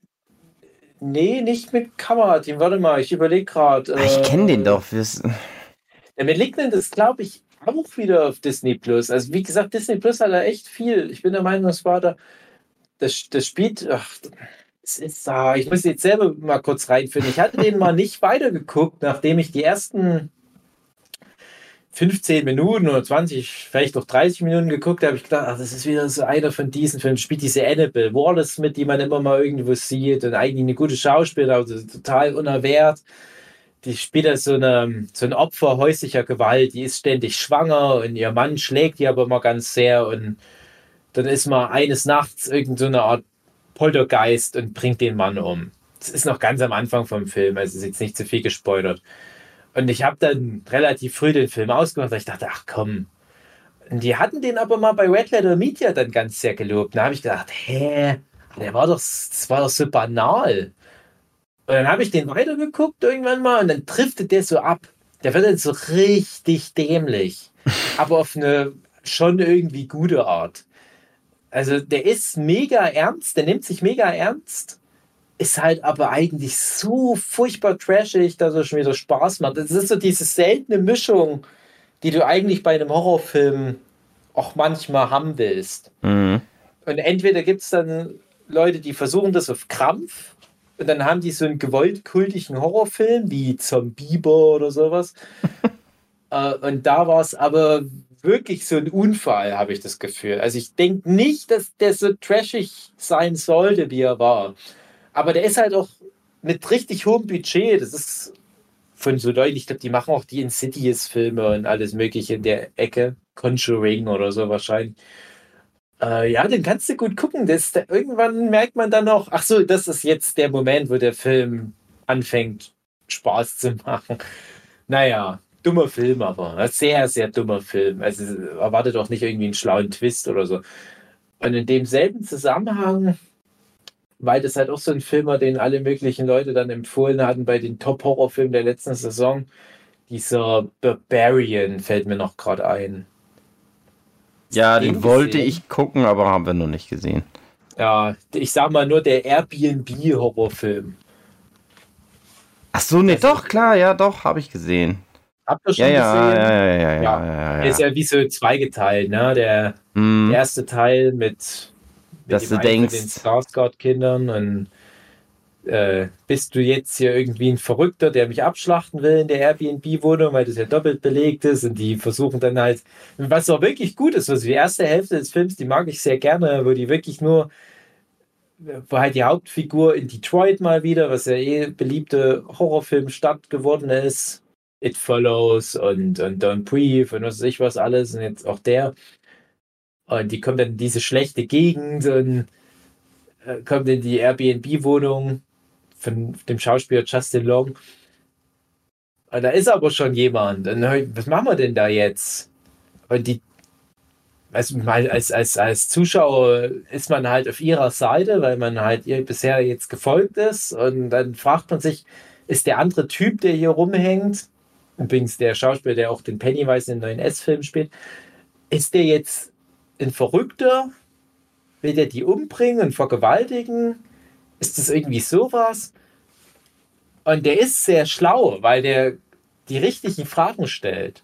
nee nicht mit Kamerateam. Warte mal, ich überlege gerade. Äh, ich kenne den doch. Der Malignant ist, glaube ich, auch wieder auf Disney Plus. Also wie gesagt, Disney Plus hat da echt viel. Ich bin der Meinung, das war da, das, das spielt, ach, es ist da, ich muss jetzt selber mal kurz reinfinden. Ich hatte den mal nicht weitergeguckt, nachdem ich die ersten 15 Minuten oder 20, vielleicht auch 30 Minuten geguckt habe, ich gedacht, ach, das ist wieder so einer von diesen Filmen, spielt diese Annabelle Wallace mit, die man immer mal irgendwo sieht und eigentlich eine gute Schauspielerin, also total unerwehrt die spielt als so, eine, so ein Opfer häuslicher Gewalt. Die ist ständig schwanger und ihr Mann schlägt die aber immer ganz sehr. Und dann ist mal eines Nachts irgendeine so Art Poltergeist und bringt den Mann um. Das ist noch ganz am Anfang vom Film, also ist jetzt nicht zu viel gespoilert. Und ich habe dann relativ früh den Film ausgemacht, weil ich dachte, ach komm. Und die hatten den aber mal bei Red Letter Media dann ganz sehr gelobt. Da habe ich gedacht, hä, der war doch, das war doch so banal. Und dann habe ich den weitergeguckt irgendwann mal und dann driftet der so ab. Der wird dann so richtig dämlich. aber auf eine schon irgendwie gute Art. Also der ist mega ernst, der nimmt sich mega ernst, ist halt aber eigentlich so furchtbar trashig, dass er schon wieder Spaß macht. Das ist so diese seltene Mischung, die du eigentlich bei einem Horrorfilm auch manchmal haben willst. Mhm. Und entweder gibt es dann Leute, die versuchen das auf Krampf und dann haben die so einen gewollt kultigen Horrorfilm wie Zombieber oder sowas. äh, und da war es aber wirklich so ein Unfall, habe ich das Gefühl. Also ich denke nicht, dass der so trashig sein sollte, wie er war. Aber der ist halt auch mit richtig hohem Budget. Das ist von so Leuten, ich glaube, die machen auch die Insidious-Filme und alles Mögliche in der Ecke. Conjuring oder so wahrscheinlich. Äh, ja, den kannst du gut gucken. Das, da, irgendwann merkt man dann auch, ach so, das ist jetzt der Moment, wo der Film anfängt, Spaß zu machen. Naja, dummer Film, aber sehr, sehr dummer Film. Also erwartet auch nicht irgendwie einen schlauen Twist oder so. Und in demselben Zusammenhang, weil das halt auch so ein Film war, den alle möglichen Leute dann empfohlen hatten bei den Top-Horrorfilmen der letzten Saison, dieser Barbarian fällt mir noch gerade ein. Ja, den, den wollte ich gucken, aber haben wir noch nicht gesehen. Ja, ich sag mal nur der Airbnb-Horrorfilm. Ach so, nee, also, doch, klar, ja, doch, habe ich gesehen. Habt ihr schon ja, gesehen? Ja, ja, ja, ja, ja, ja, ja. Ist ja wie so zweigeteilt, ne? Der, mm. erste Teil mit Dass du denkst, den Skarsgård-Kindern und äh, bist du jetzt hier irgendwie ein Verrückter, der mich abschlachten will in der Airbnb-Wohnung, weil das ja doppelt belegt ist und die versuchen dann halt, was auch wirklich gut ist, also die erste Hälfte des Films, die mag ich sehr gerne, wo die wirklich nur, wo halt die Hauptfigur in Detroit mal wieder, was ja eh beliebte Horrorfilmstadt geworden ist, It Follows und, und Don't Breathe und was weiß ich was alles und jetzt auch der und die kommt dann in diese schlechte Gegend und äh, kommt in die Airbnb-Wohnung von dem Schauspieler Justin Long. Und da ist aber schon jemand. Und was machen wir denn da jetzt? Und die, also als, als, als Zuschauer ist man halt auf ihrer Seite, weil man halt ihr bisher jetzt gefolgt ist. Und dann fragt man sich, ist der andere Typ, der hier rumhängt, übrigens der Schauspieler, der auch den Pennywise in den neuen S-Film spielt, ist der jetzt ein Verrückter? Will der die umbringen und vergewaltigen? Ist das irgendwie sowas? Und der ist sehr schlau, weil der die richtigen Fragen stellt.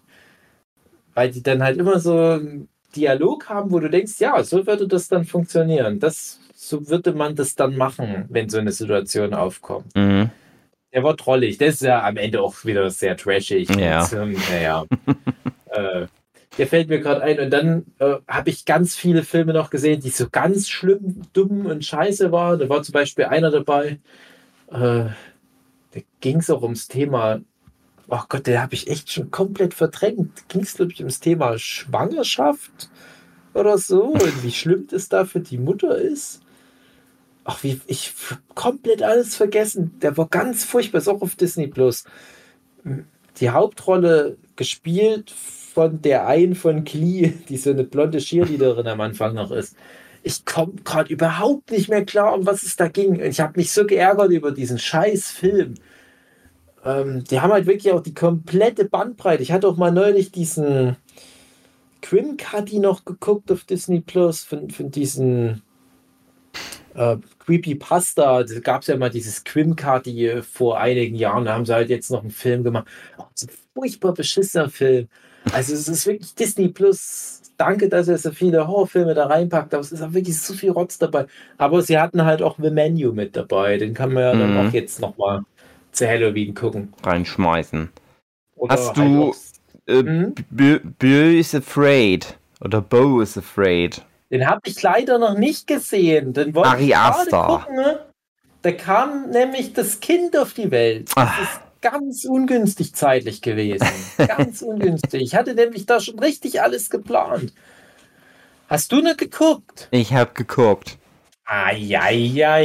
Weil die dann halt immer so einen Dialog haben, wo du denkst, ja, so würde das dann funktionieren. Das, so würde man das dann machen, wenn so eine Situation aufkommt. Mhm. Der war trollig. Der ist ja am Ende auch wieder sehr trashig. Ja. Und, naja. äh, der fällt mir gerade ein. Und dann äh, habe ich ganz viele Filme noch gesehen, die so ganz schlimm, dumm und scheiße waren. Da war zum Beispiel einer dabei, äh, da ging es auch ums Thema, oh Gott, der habe ich echt schon komplett verdrängt. Ging es, glaube ich, ums Thema Schwangerschaft oder so und wie schlimm das da für die Mutter ist. Ach, wie ich komplett alles vergessen. Der war ganz furchtbar, ist auch auf Disney Plus. Die Hauptrolle gespielt von der einen von Klee, die so eine blonde Cheerleaderin am Anfang noch ist ich komme gerade überhaupt nicht mehr klar, um was es da ging. Ich habe mich so geärgert über diesen scheiß Film. Ähm, die haben halt wirklich auch die komplette Bandbreite. Ich hatte auch mal neulich diesen Quim Cuddy noch geguckt auf Disney Plus von, von diesen äh, Creepy Pasta. Da gab es ja mal dieses Quim Cuddy vor einigen Jahren. Da haben sie halt jetzt noch einen Film gemacht. Oh, so ein furchtbar beschissener Film. Also es ist wirklich Disney Plus danke, dass er so viele Horrorfilme da reinpackt, aber es ist auch wirklich so viel Rotz dabei. Aber sie hatten halt auch The Menu mit dabei. Den kann man ja mhm. dann auch jetzt nochmal zu Halloween gucken. Reinschmeißen. Oder Hast du äh, mhm. Bill is Afraid oder Bo is Afraid? Den habe ich leider noch nicht gesehen. Den wollte Ari ich gerade gucken. Ne? Da kam nämlich das Kind auf die Welt. Das Ach. ist ganz ungünstig zeitlich gewesen. ganz ungünstig. Ich hatte nämlich da schon richtig alles geplant. Hast du noch geguckt? Ich habe geguckt. Eieieiei.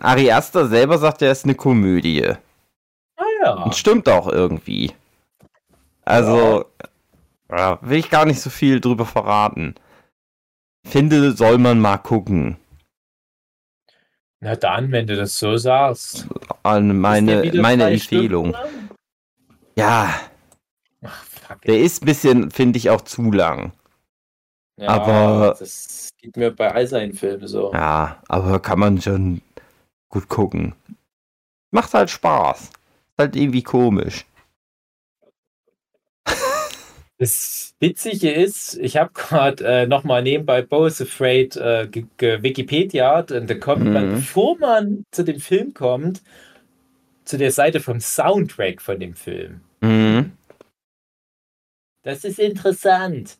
Ari Aster selber sagt, er ist eine Komödie. Ah ja. Und stimmt auch irgendwie. Also. Ja, will ich gar nicht so viel drüber verraten. Finde, soll man mal gucken. Na dann, wenn du das so sagst. An meine, meine Empfehlung. Ja. Ach, fuck, der ist ein bisschen, finde ich, auch zu lang. Ja, aber. Das geht mir bei all seinen Filmen so. Ja, aber kann man schon gut gucken. Macht halt Spaß. Ist halt irgendwie komisch. Das Witzige ist, ich habe gerade äh, nochmal nebenbei Bo's Afraid äh, Wikipedia und da kommt mhm. man, bevor man zu dem Film kommt, zu der Seite vom Soundtrack von dem Film. Mhm. Das ist interessant.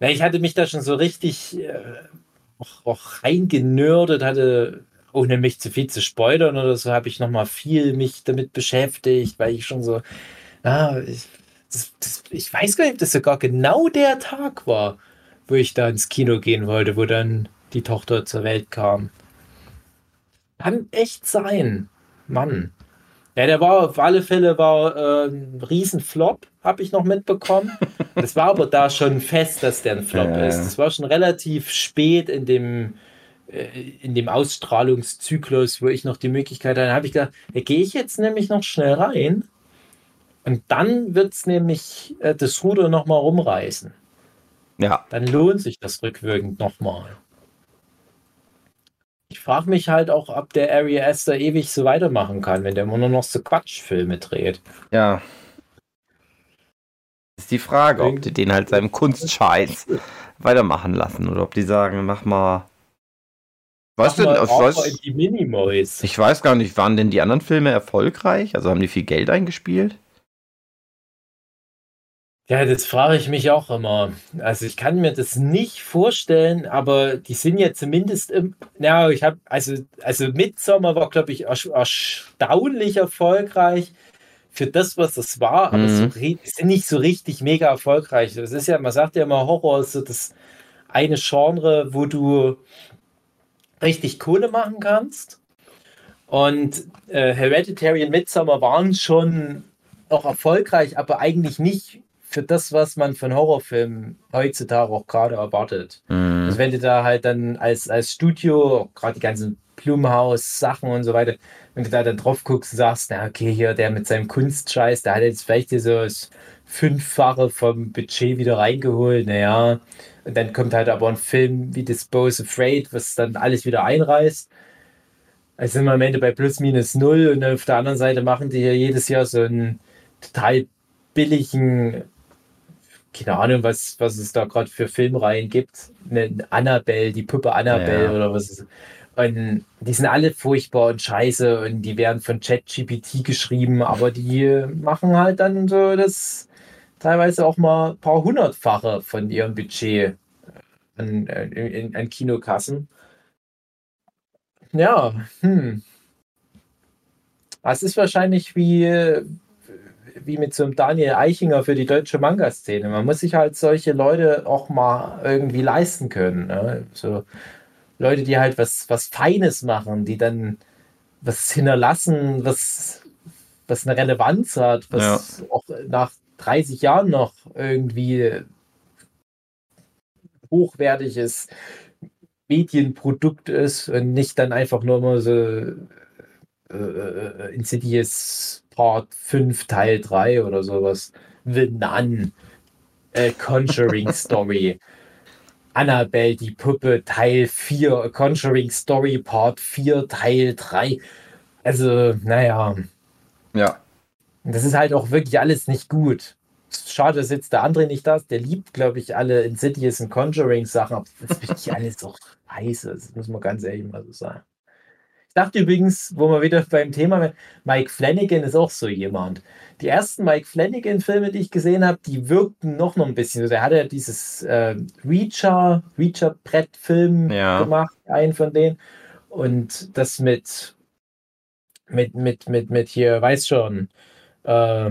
ich hatte mich da schon so richtig äh, auch, auch reingenördet, hatte, ohne mich zu viel zu spoilern oder so, habe ich nochmal viel mich damit beschäftigt, weil ich schon so, ah, ich, das, das, ich weiß gar nicht, ob das sogar genau der Tag war, wo ich da ins Kino gehen wollte, wo dann die Tochter zur Welt kam. Kann echt sein. Mann. Ja, der war auf alle Fälle war äh, ein Riesenflop, habe ich noch mitbekommen. Das war aber da schon fest, dass der ein Flop ja, ist. Das war schon relativ spät in dem, äh, in dem Ausstrahlungszyklus, wo ich noch die Möglichkeit hatte. habe ich gedacht, da gehe ich jetzt nämlich noch schnell rein und dann wird es nämlich äh, das Ruder nochmal rumreißen. Ja. Dann lohnt sich das rückwirkend nochmal. Ich frage mich halt auch, ob der Ari Aster ewig so weitermachen kann, wenn der immer nur noch so Quatschfilme dreht. Ja. Ist die Frage, ob die den halt seinem Kunstscheiß weitermachen lassen oder ob die sagen, mach mal. Was denn? Was? Ich weiß gar nicht, waren denn die anderen Filme erfolgreich? Also haben die viel Geld eingespielt? Ja, das frage ich mich auch immer. Also ich kann mir das nicht vorstellen, aber die sind ja zumindest im. Ja, ich habe also also Midsommer war glaube ich erstaunlich erfolgreich für das, was es war, aber mhm. so, sind nicht so richtig mega erfolgreich. Das ist ja, man sagt ja immer Horror ist so das eine Genre, wo du richtig Kohle machen kannst. Und äh, Hereditary und Midsommer waren schon auch erfolgreich, aber eigentlich nicht für das, was man von Horrorfilmen heutzutage auch gerade erwartet. Mhm. Also wenn du da halt dann als, als Studio, gerade die ganzen Blumhaus-Sachen und so weiter, wenn du da dann drauf guckst und sagst, na okay, hier der mit seinem Kunstscheiß, der hat jetzt vielleicht hier so das Fünffache vom Budget wieder reingeholt, naja. Und dann kommt halt aber ein Film wie Dispose Afraid, was dann alles wieder einreißt. Also sind wir am Ende bei plus minus null und auf der anderen Seite machen die hier jedes Jahr so einen total billigen keine Ahnung, was, was es da gerade für Filmreihen gibt. Eine Annabelle, die Puppe Annabelle ja. oder was ist. Und die sind alle furchtbar und scheiße und die werden von ChatGPT geschrieben, aber die machen halt dann so das teilweise auch mal ein paar hundertfache von ihrem Budget an, an, an Kinokassen. Ja, hm. Das ist wahrscheinlich wie, wie mit so einem Daniel Eichinger für die deutsche Manga-Szene. Man muss sich halt solche Leute auch mal irgendwie leisten können. Ne? So Leute, die halt was, was Feines machen, die dann was hinterlassen, was, was eine Relevanz hat, was ja. auch nach 30 Jahren noch irgendwie hochwertiges Medienprodukt ist und nicht dann einfach nur mal so äh, äh, äh Insidious Part 5 Teil 3 oder sowas. The Nun. Äh, Conjuring Story. Annabelle, die Puppe, Teil 4. Conjuring Story Part 4, Teil 3. Also, naja. Ja. Das ist halt auch wirklich alles nicht gut. Schade, dass jetzt der andere nicht da ist. Der liebt, glaube ich, alle Insidious und Conjuring Sachen. Aber das ist wirklich alles so scheiße. Das muss man ganz ehrlich mal so sagen dachte übrigens, wo wir wieder beim Thema, Mike Flanagan ist auch so jemand. Die ersten Mike Flanagan-Filme, die ich gesehen habe, die wirkten noch noch ein bisschen. Also er hat ja dieses äh, Reacher, Reacher-Brett-Film ja. gemacht, einen von denen. Und das mit, mit, mit, mit, mit hier, weiß schon, äh,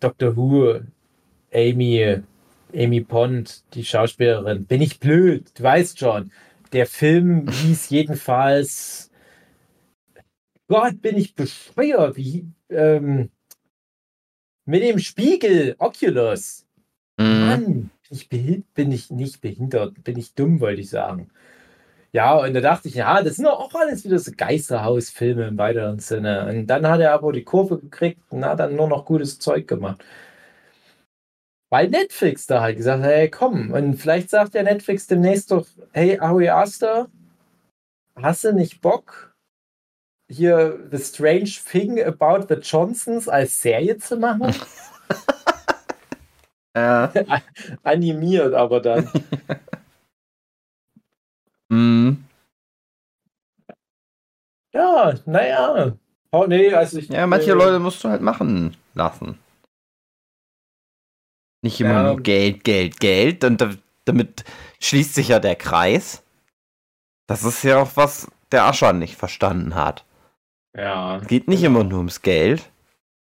Doctor Who, Amy, Amy Pond, die Schauspielerin. Bin ich blöd, du weißt schon der Film hieß jedenfalls Gott, bin ich bescheuert, wie ähm, mit dem Spiegel Oculus. Mhm. Mann, bin ich, bin ich nicht behindert, bin ich dumm, wollte ich sagen. Ja, und da dachte ich, ja, das sind doch auch alles wieder so Geisterhausfilme im weiteren Sinne. Und dann hat er aber die Kurve gekriegt und hat dann nur noch gutes Zeug gemacht weil Netflix da halt gesagt hat, hey, komm, und vielleicht sagt der Netflix demnächst doch, hey, Ari Aster, hast du nicht Bock, hier The Strange Thing About the Johnsons als Serie zu machen? Äh. Animiert aber dann. mhm. Ja, naja. Oh nee, also ich. Ja, manche äh, Leute musst du halt machen lassen. Nicht immer ja. nur Geld, Geld, Geld. Und damit schließt sich ja der Kreis. Das ist ja auch was der Ascher nicht verstanden hat. Ja. Es geht nicht immer nur ums Geld,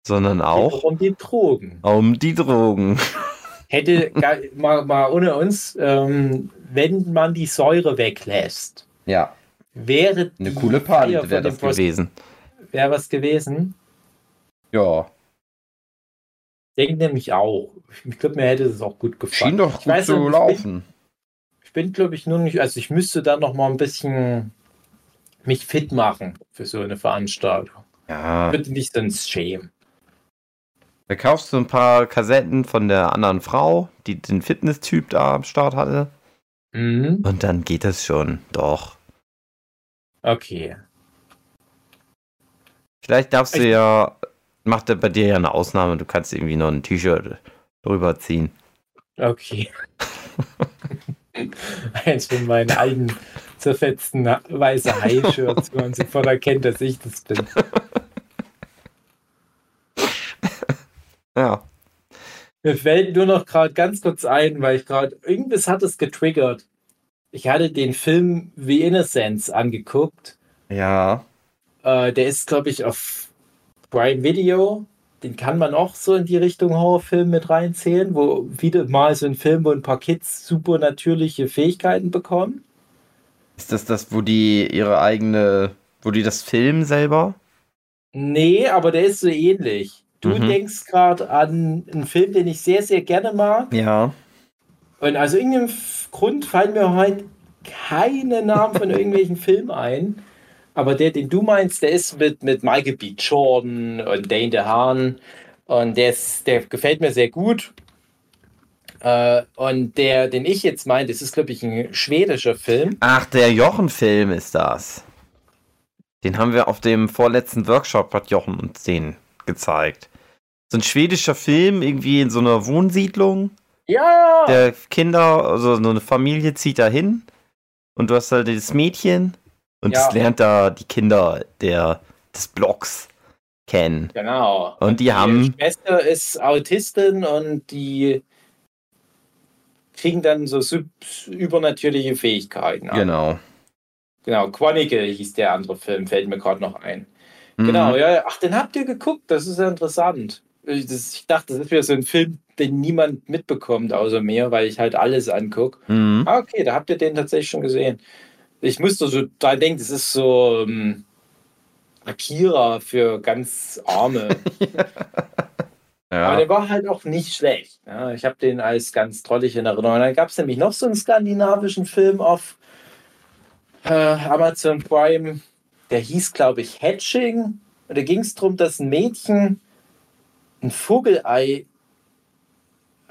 sondern auch um die Drogen. Um die Drogen. Hätte mal, mal ohne uns, ähm, wenn man die Säure weglässt. Ja. Wäre eine coole Party wäre das gewesen. Wäre was gewesen. Ja. Denke nämlich auch. Ich glaube, mir hätte es auch gut gefallen. Schien doch gut ich weiß, zu laufen. Ich bin, glaube ich, nur nicht. Also, ich müsste da noch mal ein bisschen mich fit machen für so eine Veranstaltung. Ja. Bitte nicht sonst schämen. Da kaufst du ein paar Kassetten von der anderen Frau, die den Fitness-Typ da am Start hatte. Mhm. Und dann geht das schon. Doch. Okay. Vielleicht darfst du ja, macht er bei dir ja eine Ausnahme, du kannst irgendwie noch ein T-Shirt drüber ziehen. Okay. Eins von meinen alten zerfetzten weiße Hai-Shirts, wo man sofort erkennt, dass ich das bin. Ja. Mir fällt nur noch gerade ganz kurz ein, weil ich gerade, irgendwas hat es getriggert. Ich hatte den Film The Innocence angeguckt. Ja. Äh, der ist, glaube ich, auf Prime Video. Den kann man auch so in die Richtung Horrorfilm mit reinzählen, wo wieder mal so ein Film, wo ein paar Kids super natürliche Fähigkeiten bekommen. Ist das das, wo die ihre eigene, wo die das filmen selber? Nee, aber der ist so ähnlich. Du mhm. denkst gerade an einen Film, den ich sehr, sehr gerne mag. Ja. Und aus irgendeinem Grund fallen mir heute keine Namen von irgendwelchen Filmen ein. Aber der, den du meinst, der ist mit, mit Michael B. Jordan und Dane DeHaan. Und der, ist, der gefällt mir sehr gut. Äh, und der, den ich jetzt meine, das ist, glaube ich, ein schwedischer Film. Ach, der Jochen-Film ist das. Den haben wir auf dem vorletzten Workshop, hat Jochen uns den gezeigt. So ein schwedischer Film, irgendwie in so einer Wohnsiedlung. Ja! Der Kinder, also so eine Familie zieht da hin und du hast halt das Mädchen und ja. das lernt da die Kinder der, des Blocks kennen. Genau. Und, die, die haben. Die Schwester ist Autistin und die kriegen dann so übernatürliche Fähigkeiten. Genau. Genau, Chronicle hieß der andere Film, fällt mir gerade noch ein. Mhm. Genau, ja. Ach, den habt ihr geguckt, das ist ja interessant. Ich, das, ich dachte, das ist wieder so ein Film, den niemand mitbekommt, außer mir, weil ich halt alles angucke. Mhm. Ah, okay, da habt ihr den tatsächlich schon gesehen. Ich musste so da denken, das ist so ähm, Akira für ganz Arme. ja. Aber der war halt auch nicht schlecht. Ja, ich habe den als ganz trollig in Erinnerung. Dann gab es nämlich noch so einen skandinavischen Film auf äh, Amazon Prime, der hieß, glaube ich, Hatching. Und da ging es darum, dass ein Mädchen ein Vogelei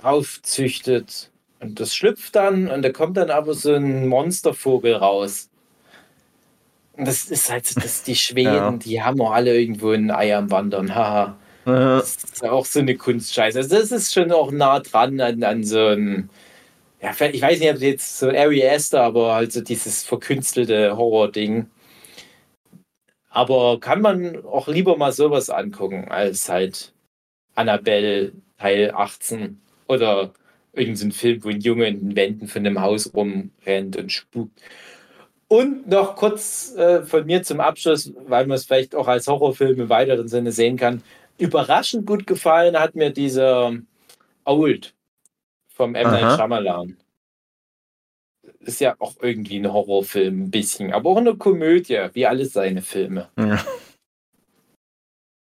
aufzüchtet. Und das schlüpft dann und da kommt dann aber so ein Monstervogel raus. Und das ist halt das die Schweden, ja. die haben auch alle irgendwo ein Ei am Wandern. Haha. Das ist auch so eine Kunstscheiße. Also das ist schon auch nah dran an, an so ein, ja, ich weiß nicht, ob jetzt so Ari Aster, aber halt so dieses verkünstelte Horror-Ding. Aber kann man auch lieber mal sowas angucken, als halt Annabelle Teil 18 oder irgendein Film, wo ein Junge in den Wänden von einem Haus rumrennt und spukt. Und noch kurz äh, von mir zum Abschluss, weil man es vielleicht auch als Horrorfilm im weiteren Sinne sehen kann. Überraschend gut gefallen hat mir dieser Old vom M. Night Shyamalan ist ja auch irgendwie ein Horrorfilm, ein bisschen, aber auch eine Komödie, wie alle seine Filme.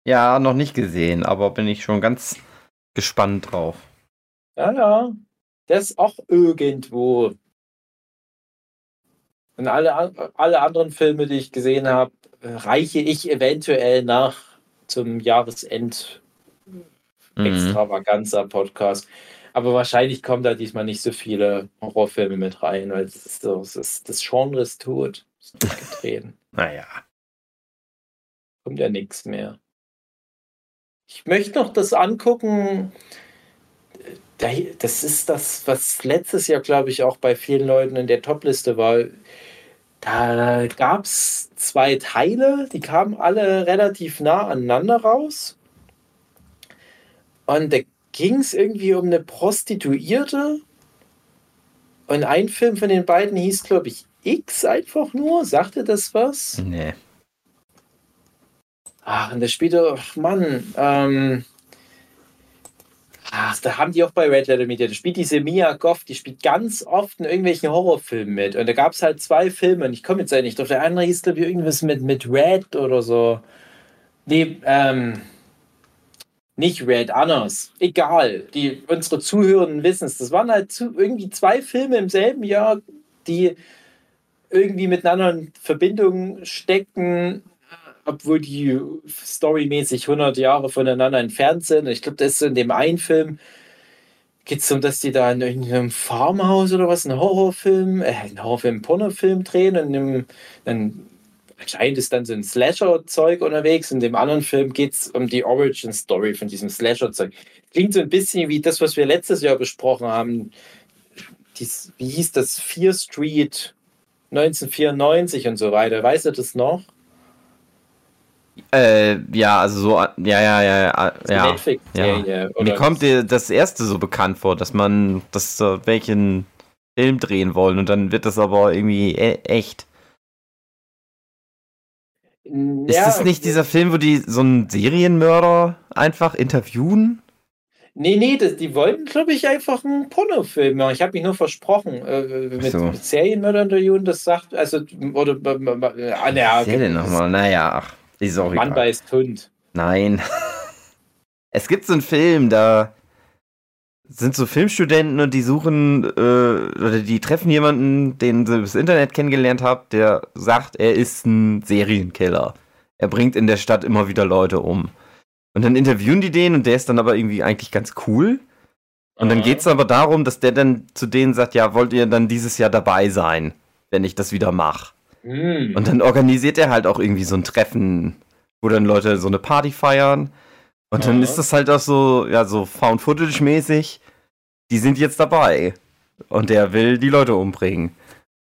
Ja, noch nicht gesehen, aber bin ich schon ganz gespannt drauf. Ja, ja. Der ist auch irgendwo. Und alle, alle anderen Filme, die ich gesehen habe, reiche ich eventuell nach zum Jahresend mhm. extravaganza Podcast. Aber wahrscheinlich kommen da diesmal nicht so viele Horrorfilme mit rein, weil das, ist so, das, ist, das Genre ist tot. Ist getreten. naja. Kommt ja nichts mehr. Ich möchte noch das angucken. Das ist das, was letztes Jahr, glaube ich, auch bei vielen Leuten in der Topliste war. Da gab es zwei Teile, die kamen alle relativ nah aneinander raus. Und da ging es irgendwie um eine Prostituierte. Und ein Film von den beiden hieß, glaube ich, X einfach nur. Sagte das was? Nee. Ach, und da spielte, ach Mann, ähm, ach, da haben die auch bei Red Letter Media, da spielt diese Mia Goff, die spielt ganz oft in irgendwelchen Horrorfilmen mit. Und da gab es halt zwei Filme und ich komme jetzt nicht drauf. Der andere hieß, glaube ich, irgendwas mit, mit Red oder so. Nee, ähm, nicht Red, anders. Egal. Die, unsere Zuhörenden wissen es. Das waren halt zu, irgendwie zwei Filme im selben Jahr, die irgendwie miteinander in Verbindung steckten obwohl die storymäßig 100 Jahre voneinander entfernt sind. Ich glaube, das ist in dem einen Film, geht es um, dass die da in irgendeinem Farmhaus oder was, einen Horrorfilm, äh, einen Horrorfilm, Pornofilm drehen und im, dann anscheinend ist dann so ein Slasher-Zeug unterwegs. In dem anderen Film geht es um die Origin-Story von diesem Slasher-Zeug. Klingt so ein bisschen wie das, was wir letztes Jahr besprochen haben. Dies, wie hieß das? Fear Street 1994 und so weiter. Weißt du das noch? Äh, ja, also so, ja, ja, ja, ja. Netflix ja. Mir kommt dir das erste so bekannt vor, dass man das so welchen Film drehen wollen und dann wird das aber irgendwie e echt. Ja, ist das nicht dieser Film, wo die so einen Serienmörder einfach interviewen? Nee, nee, das, die wollten, glaube ich, einfach einen Pornofilm machen. Ich habe mich nur versprochen. Äh, mit, so. mit Serienmörder interviewen, das sagt, also, oder, äh, ah, naja. Was denn nochmal? Naja, ach. Ist auch Mann egal. beißt Hund. Nein. es gibt so einen Film, da sind so Filmstudenten und die suchen äh, oder die treffen jemanden, den sie übers Internet kennengelernt haben, der sagt, er ist ein Serienkiller. Er bringt in der Stadt immer wieder Leute um. Und dann interviewen die den und der ist dann aber irgendwie eigentlich ganz cool. Und dann geht es aber darum, dass der dann zu denen sagt, ja, wollt ihr dann dieses Jahr dabei sein, wenn ich das wieder mache? Mm. Und dann organisiert er halt auch irgendwie so ein Treffen, wo dann Leute so eine Party feiern. Und dann ist das halt auch so, ja, so Found-Footage-mäßig. Die sind jetzt dabei. Und der will die Leute umbringen.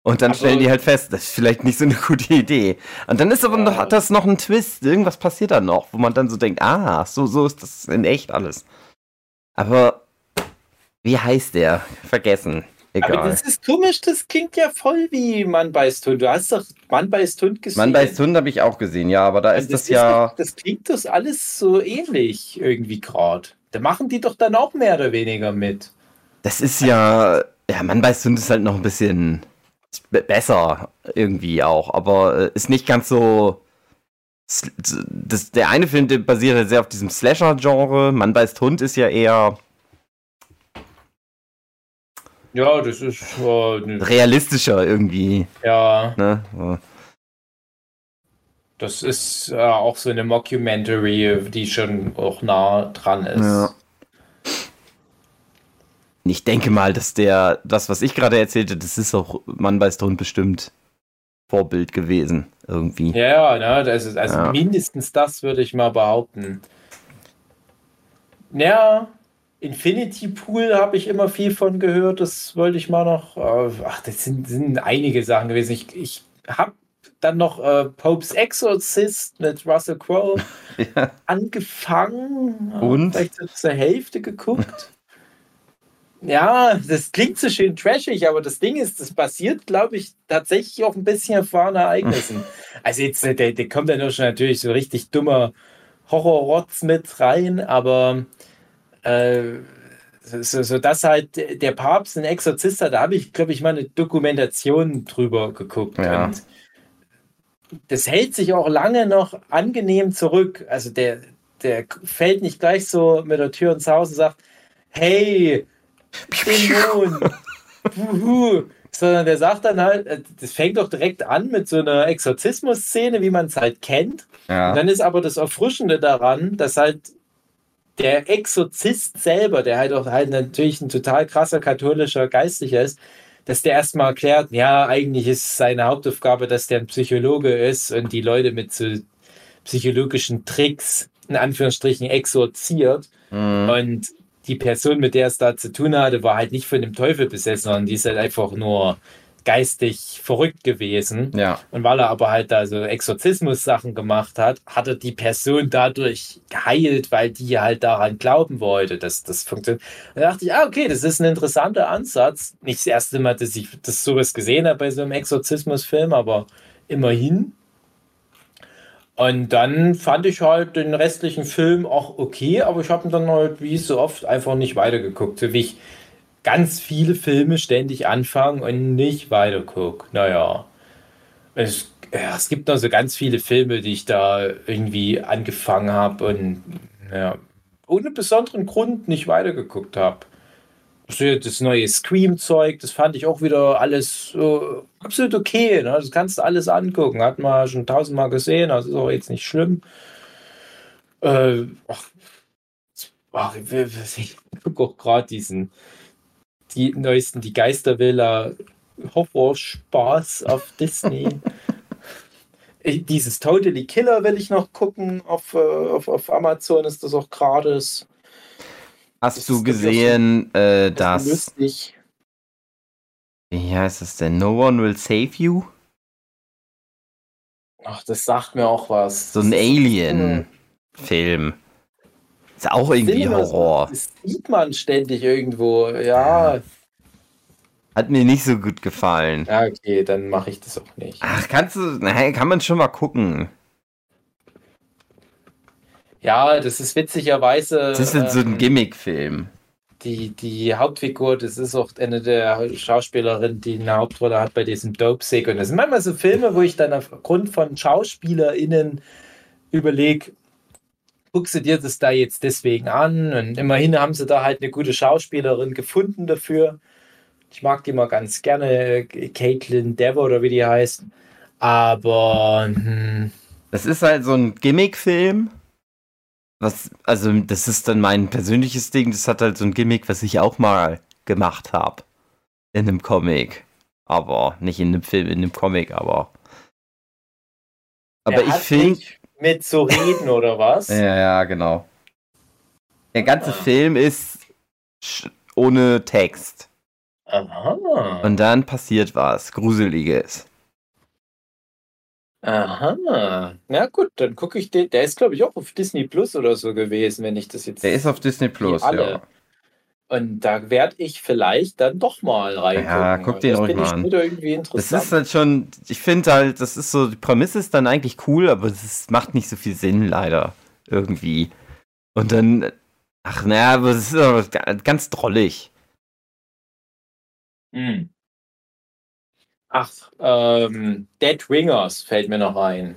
Und dann also, stellen die halt fest, das ist vielleicht nicht so eine gute Idee. Und dann ist aber ja. noch, hat das noch einen Twist. Irgendwas passiert da noch, wo man dann so denkt, ah, so, so ist das in echt alles. Aber wie heißt der? Vergessen. Egal. Aber das ist komisch, das klingt ja voll wie Mann beißt Hund. Du hast doch Mann beißt Hund gesehen. Mann beißt Hund habe ich auch gesehen, ja, aber da ist das, das ja. Doch, das klingt das alles so ähnlich irgendwie gerade. Da machen die doch dann auch mehr oder weniger mit. Das ist ja. Ja, Mann beißt Hund ist halt noch ein bisschen besser irgendwie auch, aber äh, ist nicht ganz so. Das, der eine Film basiert sehr auf diesem Slasher-Genre. Mann beißt Hund ist ja eher ja, das ist äh, ne. realistischer irgendwie. Ja. Ne? So. Das ist äh, auch so eine Mockumentary, die schon auch nah dran ist. Ja. Ich denke mal, dass der, das, was ich gerade erzählte, das ist auch Mann bei Stone bestimmt Vorbild gewesen, irgendwie. Ja, ne, das ist also ja. mindestens das würde ich mal behaupten. Ja, Infinity Pool habe ich immer viel von gehört. Das wollte ich mal noch. Äh, ach, das sind, sind einige Sachen gewesen. Ich, ich habe dann noch äh, Popes Exorcist mit Russell Crowe ja. angefangen. Und? Vielleicht zur Hälfte geguckt. ja, das klingt so schön trashig, aber das Ding ist, das basiert, glaube ich, tatsächlich auf ein bisschen erfahrenen Ereignissen. also jetzt, der, der kommt ja nur schon natürlich so richtig dummer Horrorrotz mit rein, aber äh, so, so dass halt der Papst ein Exorzist hat, da habe ich, glaube ich, mal eine Dokumentation drüber geguckt. Ja. Und das hält sich auch lange noch angenehm zurück. Also der, der fällt nicht gleich so mit der Tür ins Haus und sagt, hey, Dämon, sondern der sagt dann halt, äh, das fängt doch direkt an mit so einer Exorzismus-Szene, wie man es halt kennt. Ja. Und dann ist aber das Erfrischende daran, dass halt der Exorzist selber, der halt auch halt natürlich ein total krasser katholischer Geistlicher ist, dass der erstmal erklärt, ja, eigentlich ist seine Hauptaufgabe, dass der ein Psychologe ist und die Leute mit so psychologischen Tricks in Anführungsstrichen exorziert. Mhm. Und die Person, mit der es da zu tun hatte, war halt nicht von dem Teufel besessen, sondern die ist halt einfach nur geistig verrückt gewesen. Ja. Und weil er aber halt da so Exorzismus-Sachen gemacht hat, hatte die Person dadurch geheilt, weil die halt daran glauben wollte, dass das funktioniert. Und da dachte ich, ah, okay, das ist ein interessanter Ansatz. Nicht das erste Mal, dass ich das sowas gesehen habe bei so einem Exorzismus-Film, aber immerhin. Und dann fand ich halt den restlichen Film auch okay, aber ich habe ihn dann halt, wie so oft, einfach nicht weitergeguckt. So wie ich ganz viele Filme ständig anfangen und nicht weitergucke. Naja, es, ja, es gibt noch so ganz viele Filme, die ich da irgendwie angefangen habe und ja, ohne besonderen Grund nicht weitergeguckt habe das neue Scream-Zeug, das fand ich auch wieder alles äh, absolut okay. Ne? Das kannst du alles angucken. Hat man schon tausendmal gesehen, das ist auch jetzt nicht schlimm. Äh, ach, ach, ich gucke auch gerade diesen, die neuesten, die Geistervilla Horrorspaß auf Disney. dieses Totally Killer will ich noch gucken. Auf, äh, auf, auf Amazon ist das auch gratis. Hast das du gesehen, so, äh, das dass. Lustig. Wie heißt es denn? No One Will Save You? Ach, das sagt mir auch was. So ein Alien-Film. Ist auch irgendwie Horror. Das sieht man ständig irgendwo, ja. Hat mir nicht so gut gefallen. Ja, okay, dann mache ich das auch nicht. Ach, kannst du, nein, kann man schon mal gucken. Ja, das ist witzigerweise. Das ist ähm, so ein ähm, Gimmick-Film. Die, die Hauptfigur, das ist auch eine der Schauspielerinnen, die eine Hauptrolle hat bei diesem Dope Sick. Und das sind manchmal so Filme, wo ich dann aufgrund von SchauspielerInnen überlege, guckst du dir das da jetzt deswegen an? Und immerhin haben sie da halt eine gute Schauspielerin gefunden dafür. Ich mag die mal ganz gerne, Caitlin Dever oder wie die heißt. Aber. Hm. Das ist halt so ein Gimmick-Film was, also das ist dann mein persönliches Ding, das hat halt so ein Gimmick, was ich auch mal gemacht habe. In einem Comic. Aber nicht in einem Film, in einem Comic, aber. Aber er ich finde. Mit zu reden oder was? ja, ja, genau. Der ganze ah. Film ist ohne Text. Aha. Und dann passiert was Gruseliges. Aha. Na gut, dann gucke ich den. Der ist, glaube ich, auch auf Disney Plus oder so gewesen, wenn ich das jetzt. Der ist auf Disney Plus, ja. Und da werde ich vielleicht dann doch mal rein. Ja, guck den ruhig mal an. Das ist halt schon, ich finde halt, das ist so, die Prämisse ist dann eigentlich cool, aber es macht nicht so viel Sinn, leider. Irgendwie. Und dann, ach naja, aber es ist aber ganz drollig. Hm. Ach, ähm, Dead Ringers fällt mir noch ein.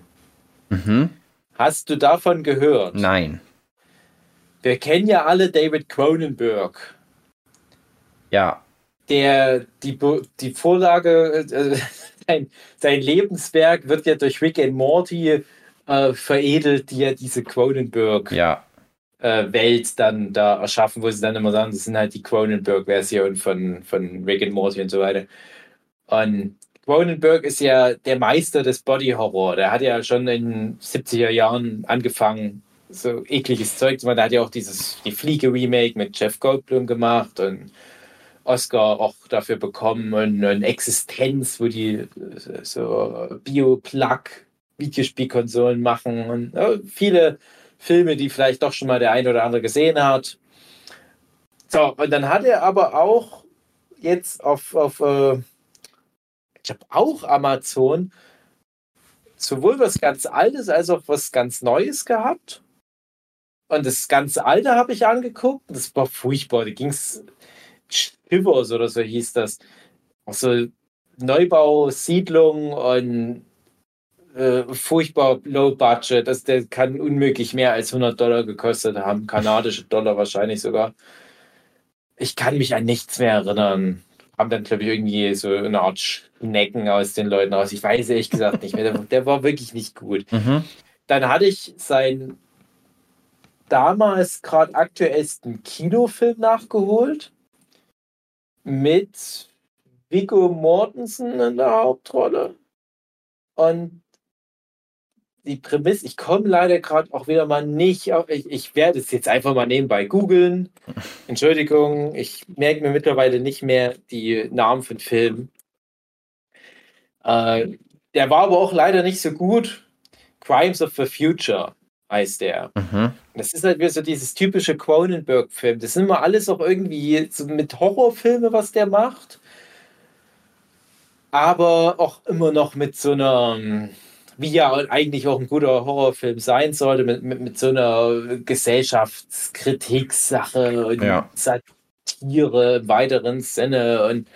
Mhm. Hast du davon gehört? Nein. Wir kennen ja alle David Cronenberg. Ja. Der, die, die Vorlage, äh, sein, sein Lebenswerk wird ja durch Rick and Morty äh, veredelt, die ja diese Cronenberg ja. äh, Welt dann da erschaffen, wo sie dann immer sagen, das sind halt die Cronenberg-Versionen von, von Rick and Morty und so weiter. Und Cronenberg ist ja der Meister des Body Horror. Der hat ja schon in den 70er Jahren angefangen, so ekliges Zeug zu machen. Der hat ja auch dieses Die Fliege Remake mit Jeff Goldblum gemacht und Oscar auch dafür bekommen und eine Existenz, wo die so Bio-Plug Videospielkonsolen machen und ja, viele Filme, die vielleicht doch schon mal der ein oder andere gesehen hat. So, und dann hat er aber auch jetzt auf, auf äh, ich habe auch Amazon sowohl was ganz Altes als auch was ganz Neues gehabt. Und das ganz Alte habe ich angeguckt. Das war furchtbar. Da ging es Shivers oder so hieß das. Also Neubau, Siedlung und äh, furchtbar low budget. Das, der kann unmöglich mehr als 100 Dollar gekostet haben. Kanadische Dollar wahrscheinlich sogar. Ich kann mich an nichts mehr erinnern haben dann, glaube ich, irgendwie so eine Art Schnecken aus den Leuten raus. Ich weiß ehrlich gesagt nicht mehr. Der, der war wirklich nicht gut. Mhm. Dann hatte ich seinen damals gerade aktuellsten Kinofilm nachgeholt mit Viggo Mortensen in der Hauptrolle. Und die Prämisse, ich komme leider gerade auch wieder mal nicht auf, ich, ich werde es jetzt einfach mal nebenbei googeln. Entschuldigung, ich merke mir mittlerweile nicht mehr die Namen von Filmen. Äh, der war aber auch leider nicht so gut. Crimes of the Future heißt der. Mhm. Das ist halt wieder so dieses typische Cronenberg-Film. Das sind immer alles auch irgendwie so mit Horrorfilme, was der macht. Aber auch immer noch mit so einer, wie ja eigentlich auch ein guter Horrorfilm sein sollte, mit, mit, mit so einer Gesellschaftskritik-Sache und ja. Satire im weiteren Sinne und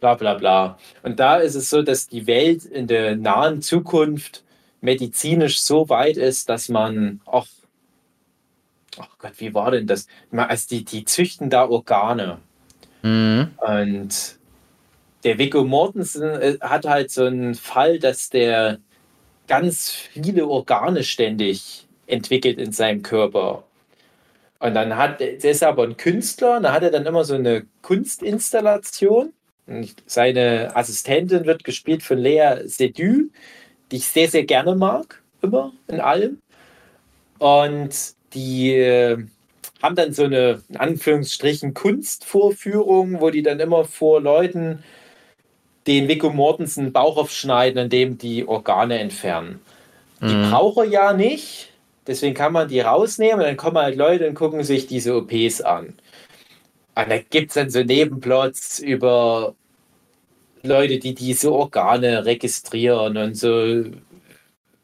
bla bla bla. Und da ist es so, dass die Welt in der nahen Zukunft medizinisch so weit ist, dass man auch, oh Gott, wie war denn das? Also die, die züchten da Organe. Mhm. Und der Vico Mortensen äh, hat halt so einen Fall, dass der ganz viele Organe ständig entwickelt in seinem Körper. Und dann hat, der ist aber ein Künstler, da hat er dann immer so eine Kunstinstallation. Und seine Assistentin wird gespielt von Lea Sedü die ich sehr, sehr gerne mag, immer in allem. Und die äh, haben dann so eine, in Anführungsstrichen, Kunstvorführung, wo die dann immer vor Leuten den Vico Mortensen Bauch aufschneiden, indem die Organe entfernen. Die mhm. braucht er ja nicht, deswegen kann man die rausnehmen und dann kommen halt Leute und gucken sich diese OPs an. Und da gibt es dann so Nebenplots über Leute, die diese Organe registrieren und so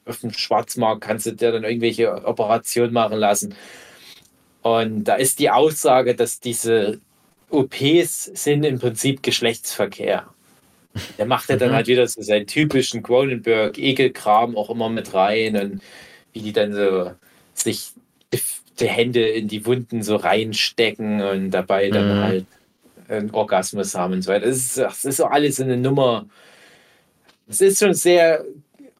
auf dem Schwarzmarkt kannst du dir dann irgendwelche Operationen machen lassen. Und da ist die Aussage, dass diese OPs sind im Prinzip Geschlechtsverkehr. Der macht ja dann mhm. halt wieder so seinen typischen Cronenberg-Ekelkram auch immer mit rein und wie die dann so sich die Hände in die Wunden so reinstecken und dabei dann mhm. halt einen Orgasmus haben und so weiter. Das ist, das ist so alles eine Nummer. Es ist schon sehr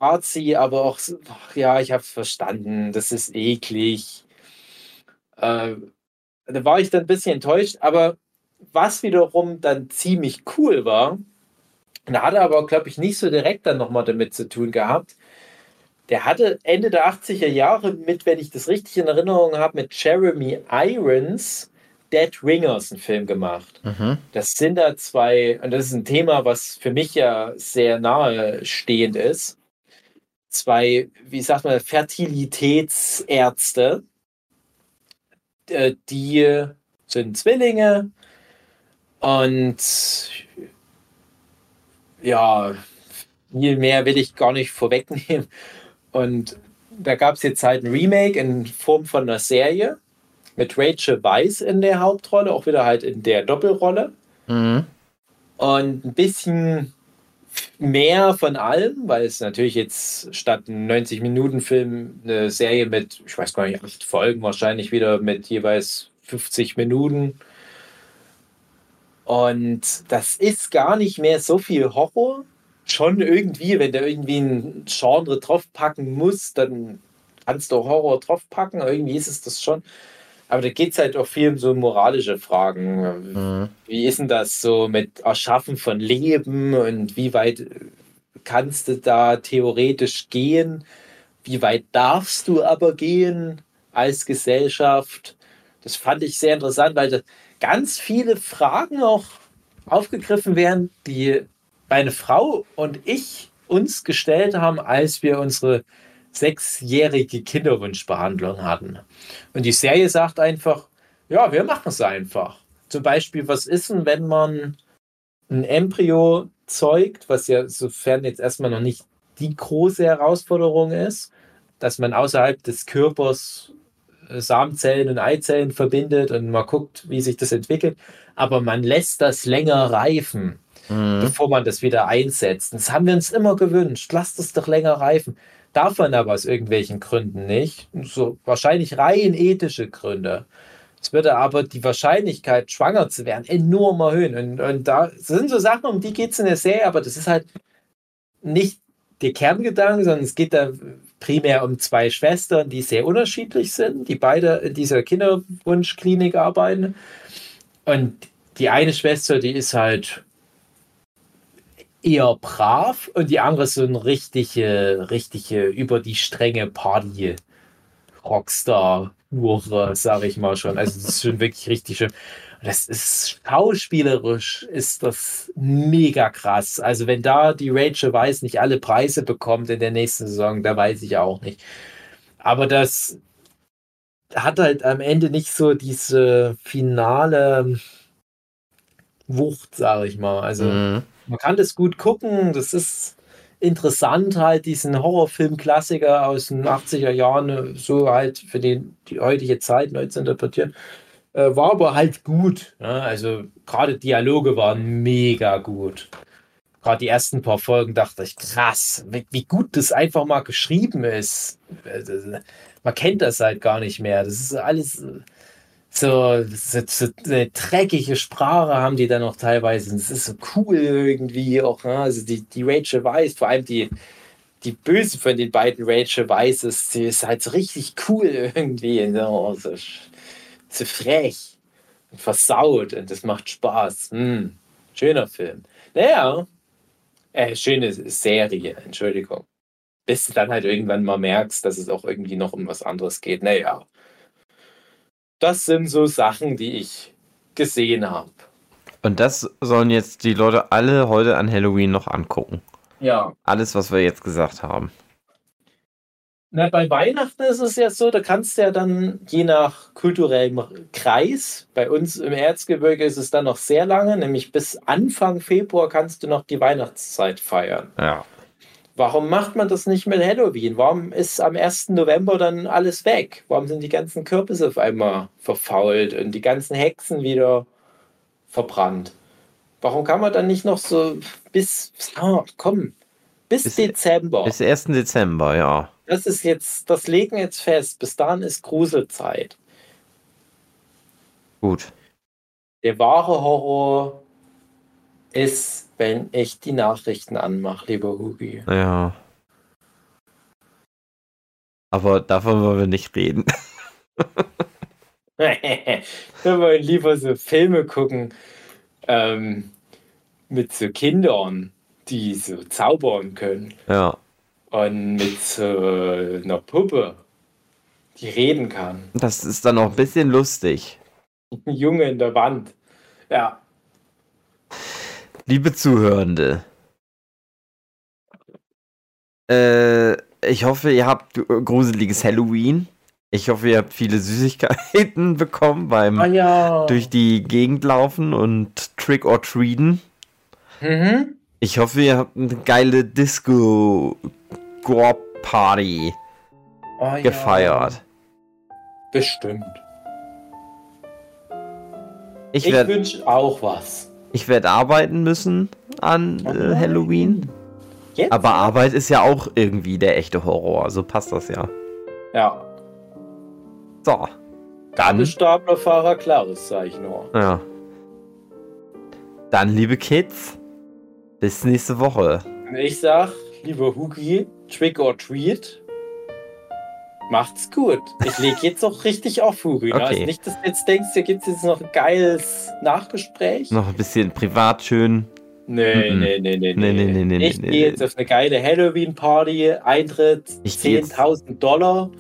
artsy, aber auch, ach, ja, ich habe es verstanden. Das ist eklig. Äh, da war ich dann ein bisschen enttäuscht, aber was wiederum dann ziemlich cool war, da hatte aber, glaube ich, nicht so direkt dann nochmal damit zu tun gehabt. Der hatte Ende der 80er Jahre mit, wenn ich das richtig in Erinnerung habe, mit Jeremy Irons Dead Ringers einen Film gemacht. Mhm. Das sind da zwei, und das ist ein Thema, was für mich ja sehr nahe stehend ist. Zwei, wie sagt man, Fertilitätsärzte, äh, die sind Zwillinge und ja, viel mehr will ich gar nicht vorwegnehmen. Und da gab es jetzt halt ein Remake in Form von einer Serie mit Rachel Weisz in der Hauptrolle, auch wieder halt in der Doppelrolle. Mhm. Und ein bisschen mehr von allem, weil es natürlich jetzt statt einem 90-Minuten-Film eine Serie mit, ich weiß gar nicht, acht Folgen wahrscheinlich wieder mit jeweils 50 Minuten. Und das ist gar nicht mehr so viel Horror. Schon irgendwie, wenn du irgendwie ein Genre draufpacken musst, dann kannst du Horror draufpacken. Irgendwie ist es das schon. Aber da geht es halt auch viel um so moralische Fragen. Mhm. Wie ist denn das so mit Erschaffen von Leben und wie weit kannst du da theoretisch gehen? Wie weit darfst du aber gehen als Gesellschaft? Das fand ich sehr interessant, weil da ganz viele Fragen auch aufgegriffen werden, die meine Frau und ich uns gestellt haben, als wir unsere sechsjährige Kinderwunschbehandlung hatten. Und die Serie sagt einfach, ja, wir machen es einfach. Zum Beispiel, was ist denn, wenn man ein Embryo zeugt, was ja sofern jetzt erstmal noch nicht die große Herausforderung ist, dass man außerhalb des Körpers äh, Samenzellen und Eizellen verbindet und man guckt, wie sich das entwickelt, aber man lässt das länger reifen, mhm. bevor man das wieder einsetzt. Das haben wir uns immer gewünscht. Lasst es doch länger reifen. Darf man aber aus irgendwelchen Gründen nicht. So wahrscheinlich rein ethische Gründe. Es würde aber die Wahrscheinlichkeit, schwanger zu werden, enorm erhöhen. Und, und da sind so Sachen, um die geht es in der Serie, aber das ist halt nicht der Kerngedanke, sondern es geht da primär um zwei Schwestern, die sehr unterschiedlich sind, die beide in dieser Kinderwunschklinik arbeiten. Und die eine Schwester, die ist halt eher brav und die andere ist so eine richtige, richtige über die Stränge Party. Rockstar-Hure, sage ich mal schon. Also, das ist schon wirklich richtig schön. Das ist schauspielerisch, ist das mega krass. Also, wenn da die Rachel Weiss nicht alle Preise bekommt in der nächsten Saison, da weiß ich auch nicht. Aber das hat halt am Ende nicht so diese finale Wucht, sage ich mal. Also, mhm. Man kann das gut gucken. Das ist interessant, halt diesen Horrorfilm-Klassiker aus den 80er Jahren so halt für den, die heutige Zeit neu zu interpretieren. Äh, war aber halt gut. Ja? Also gerade Dialoge waren mega gut. Gerade die ersten paar Folgen dachte ich, krass, wie, wie gut das einfach mal geschrieben ist. Äh, man kennt das halt gar nicht mehr. Das ist alles so, so, so eine dreckige Sprache haben die dann noch teilweise. Das ist so cool irgendwie auch. Ne? Also die, die Rachel Weiss, vor allem die, die Böse von den beiden Rachel Weiss ist, die ist halt so richtig cool irgendwie. So, so, so frech und versaut und das macht Spaß. Hm, schöner Film. Naja, äh, schöne Serie, Entschuldigung. Bis du dann halt irgendwann mal merkst, dass es auch irgendwie noch um was anderes geht. Naja, das sind so Sachen, die ich gesehen habe. Und das sollen jetzt die Leute alle heute an Halloween noch angucken. Ja. Alles, was wir jetzt gesagt haben. Na, bei Weihnachten ist es ja so, da kannst du ja dann je nach kulturellem Kreis, bei uns im Erzgebirge ist es dann noch sehr lange, nämlich bis Anfang Februar kannst du noch die Weihnachtszeit feiern. Ja. Warum macht man das nicht mit Halloween? Warum ist am 1. November dann alles weg? Warum sind die ganzen Kürbisse auf einmal verfault und die ganzen Hexen wieder verbrannt? Warum kann man dann nicht noch so bis, oh, komm, bis, bis Dezember? Bis 1. Dezember, ja. Das ist jetzt, das legen jetzt fest. Bis dahin ist Gruselzeit. Gut. Der wahre Horror ist wenn ich die Nachrichten anmache, lieber Hugi. Ja. Aber davon wollen wir nicht reden. wir wollen lieber so Filme gucken ähm, mit so Kindern, die so zaubern können. Ja. Und mit so einer Puppe, die reden kann. Das ist dann auch ein bisschen lustig. Junge in der Wand. Ja. Liebe Zuhörende, äh, ich hoffe, ihr habt gruseliges Halloween. Ich hoffe, ihr habt viele Süßigkeiten bekommen beim oh ja. durch die Gegend laufen und Trick or Treaten. Mhm. Ich hoffe, ihr habt eine geile Disco Gore Party oh gefeiert. Ja. Bestimmt. Ich, ich wünsche auch was. Ich werde arbeiten müssen an äh, Halloween. Jetzt? Aber Arbeit ist ja auch irgendwie der echte Horror, so passt das ja. Ja. So. Gabelstaplerfahrer, klares ich nur. Ja. Dann, liebe Kids, bis nächste Woche. Ich sag, lieber Hugi, Trick or Treat. Macht's gut. Ich lege jetzt auch richtig auf, Huri. Okay. Also nicht, dass du jetzt denkst, hier gibt es jetzt noch ein geiles Nachgespräch. Noch ein bisschen privat schön. Nee, mm -mm. nee, nee, nee, nee, nee, nee, nee. Ich gehe jetzt auf eine geile Halloween-Party, Eintritt 10.000 Dollar.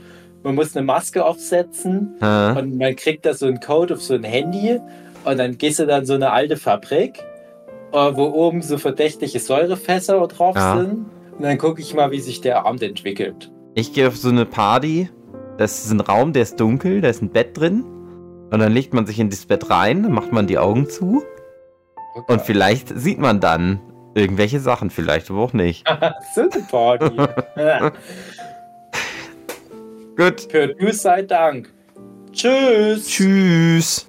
Man muss eine Maske aufsetzen ha. und man kriegt da so einen Code auf so ein Handy und dann gehst du dann so eine alte Fabrik, äh, wo oben so verdächtige Säurefässer drauf ja. sind und dann gucke ich mal, wie sich der Abend entwickelt. Ich gehe auf so eine Party. Das ist ein Raum, der ist dunkel, da ist ein Bett drin. Und dann legt man sich in das Bett rein, dann macht man die Augen zu. Okay. Und vielleicht sieht man dann irgendwelche Sachen, vielleicht aber auch nicht. so eine Party. Gut. Für du sei Dank. Tschüss. Tschüss.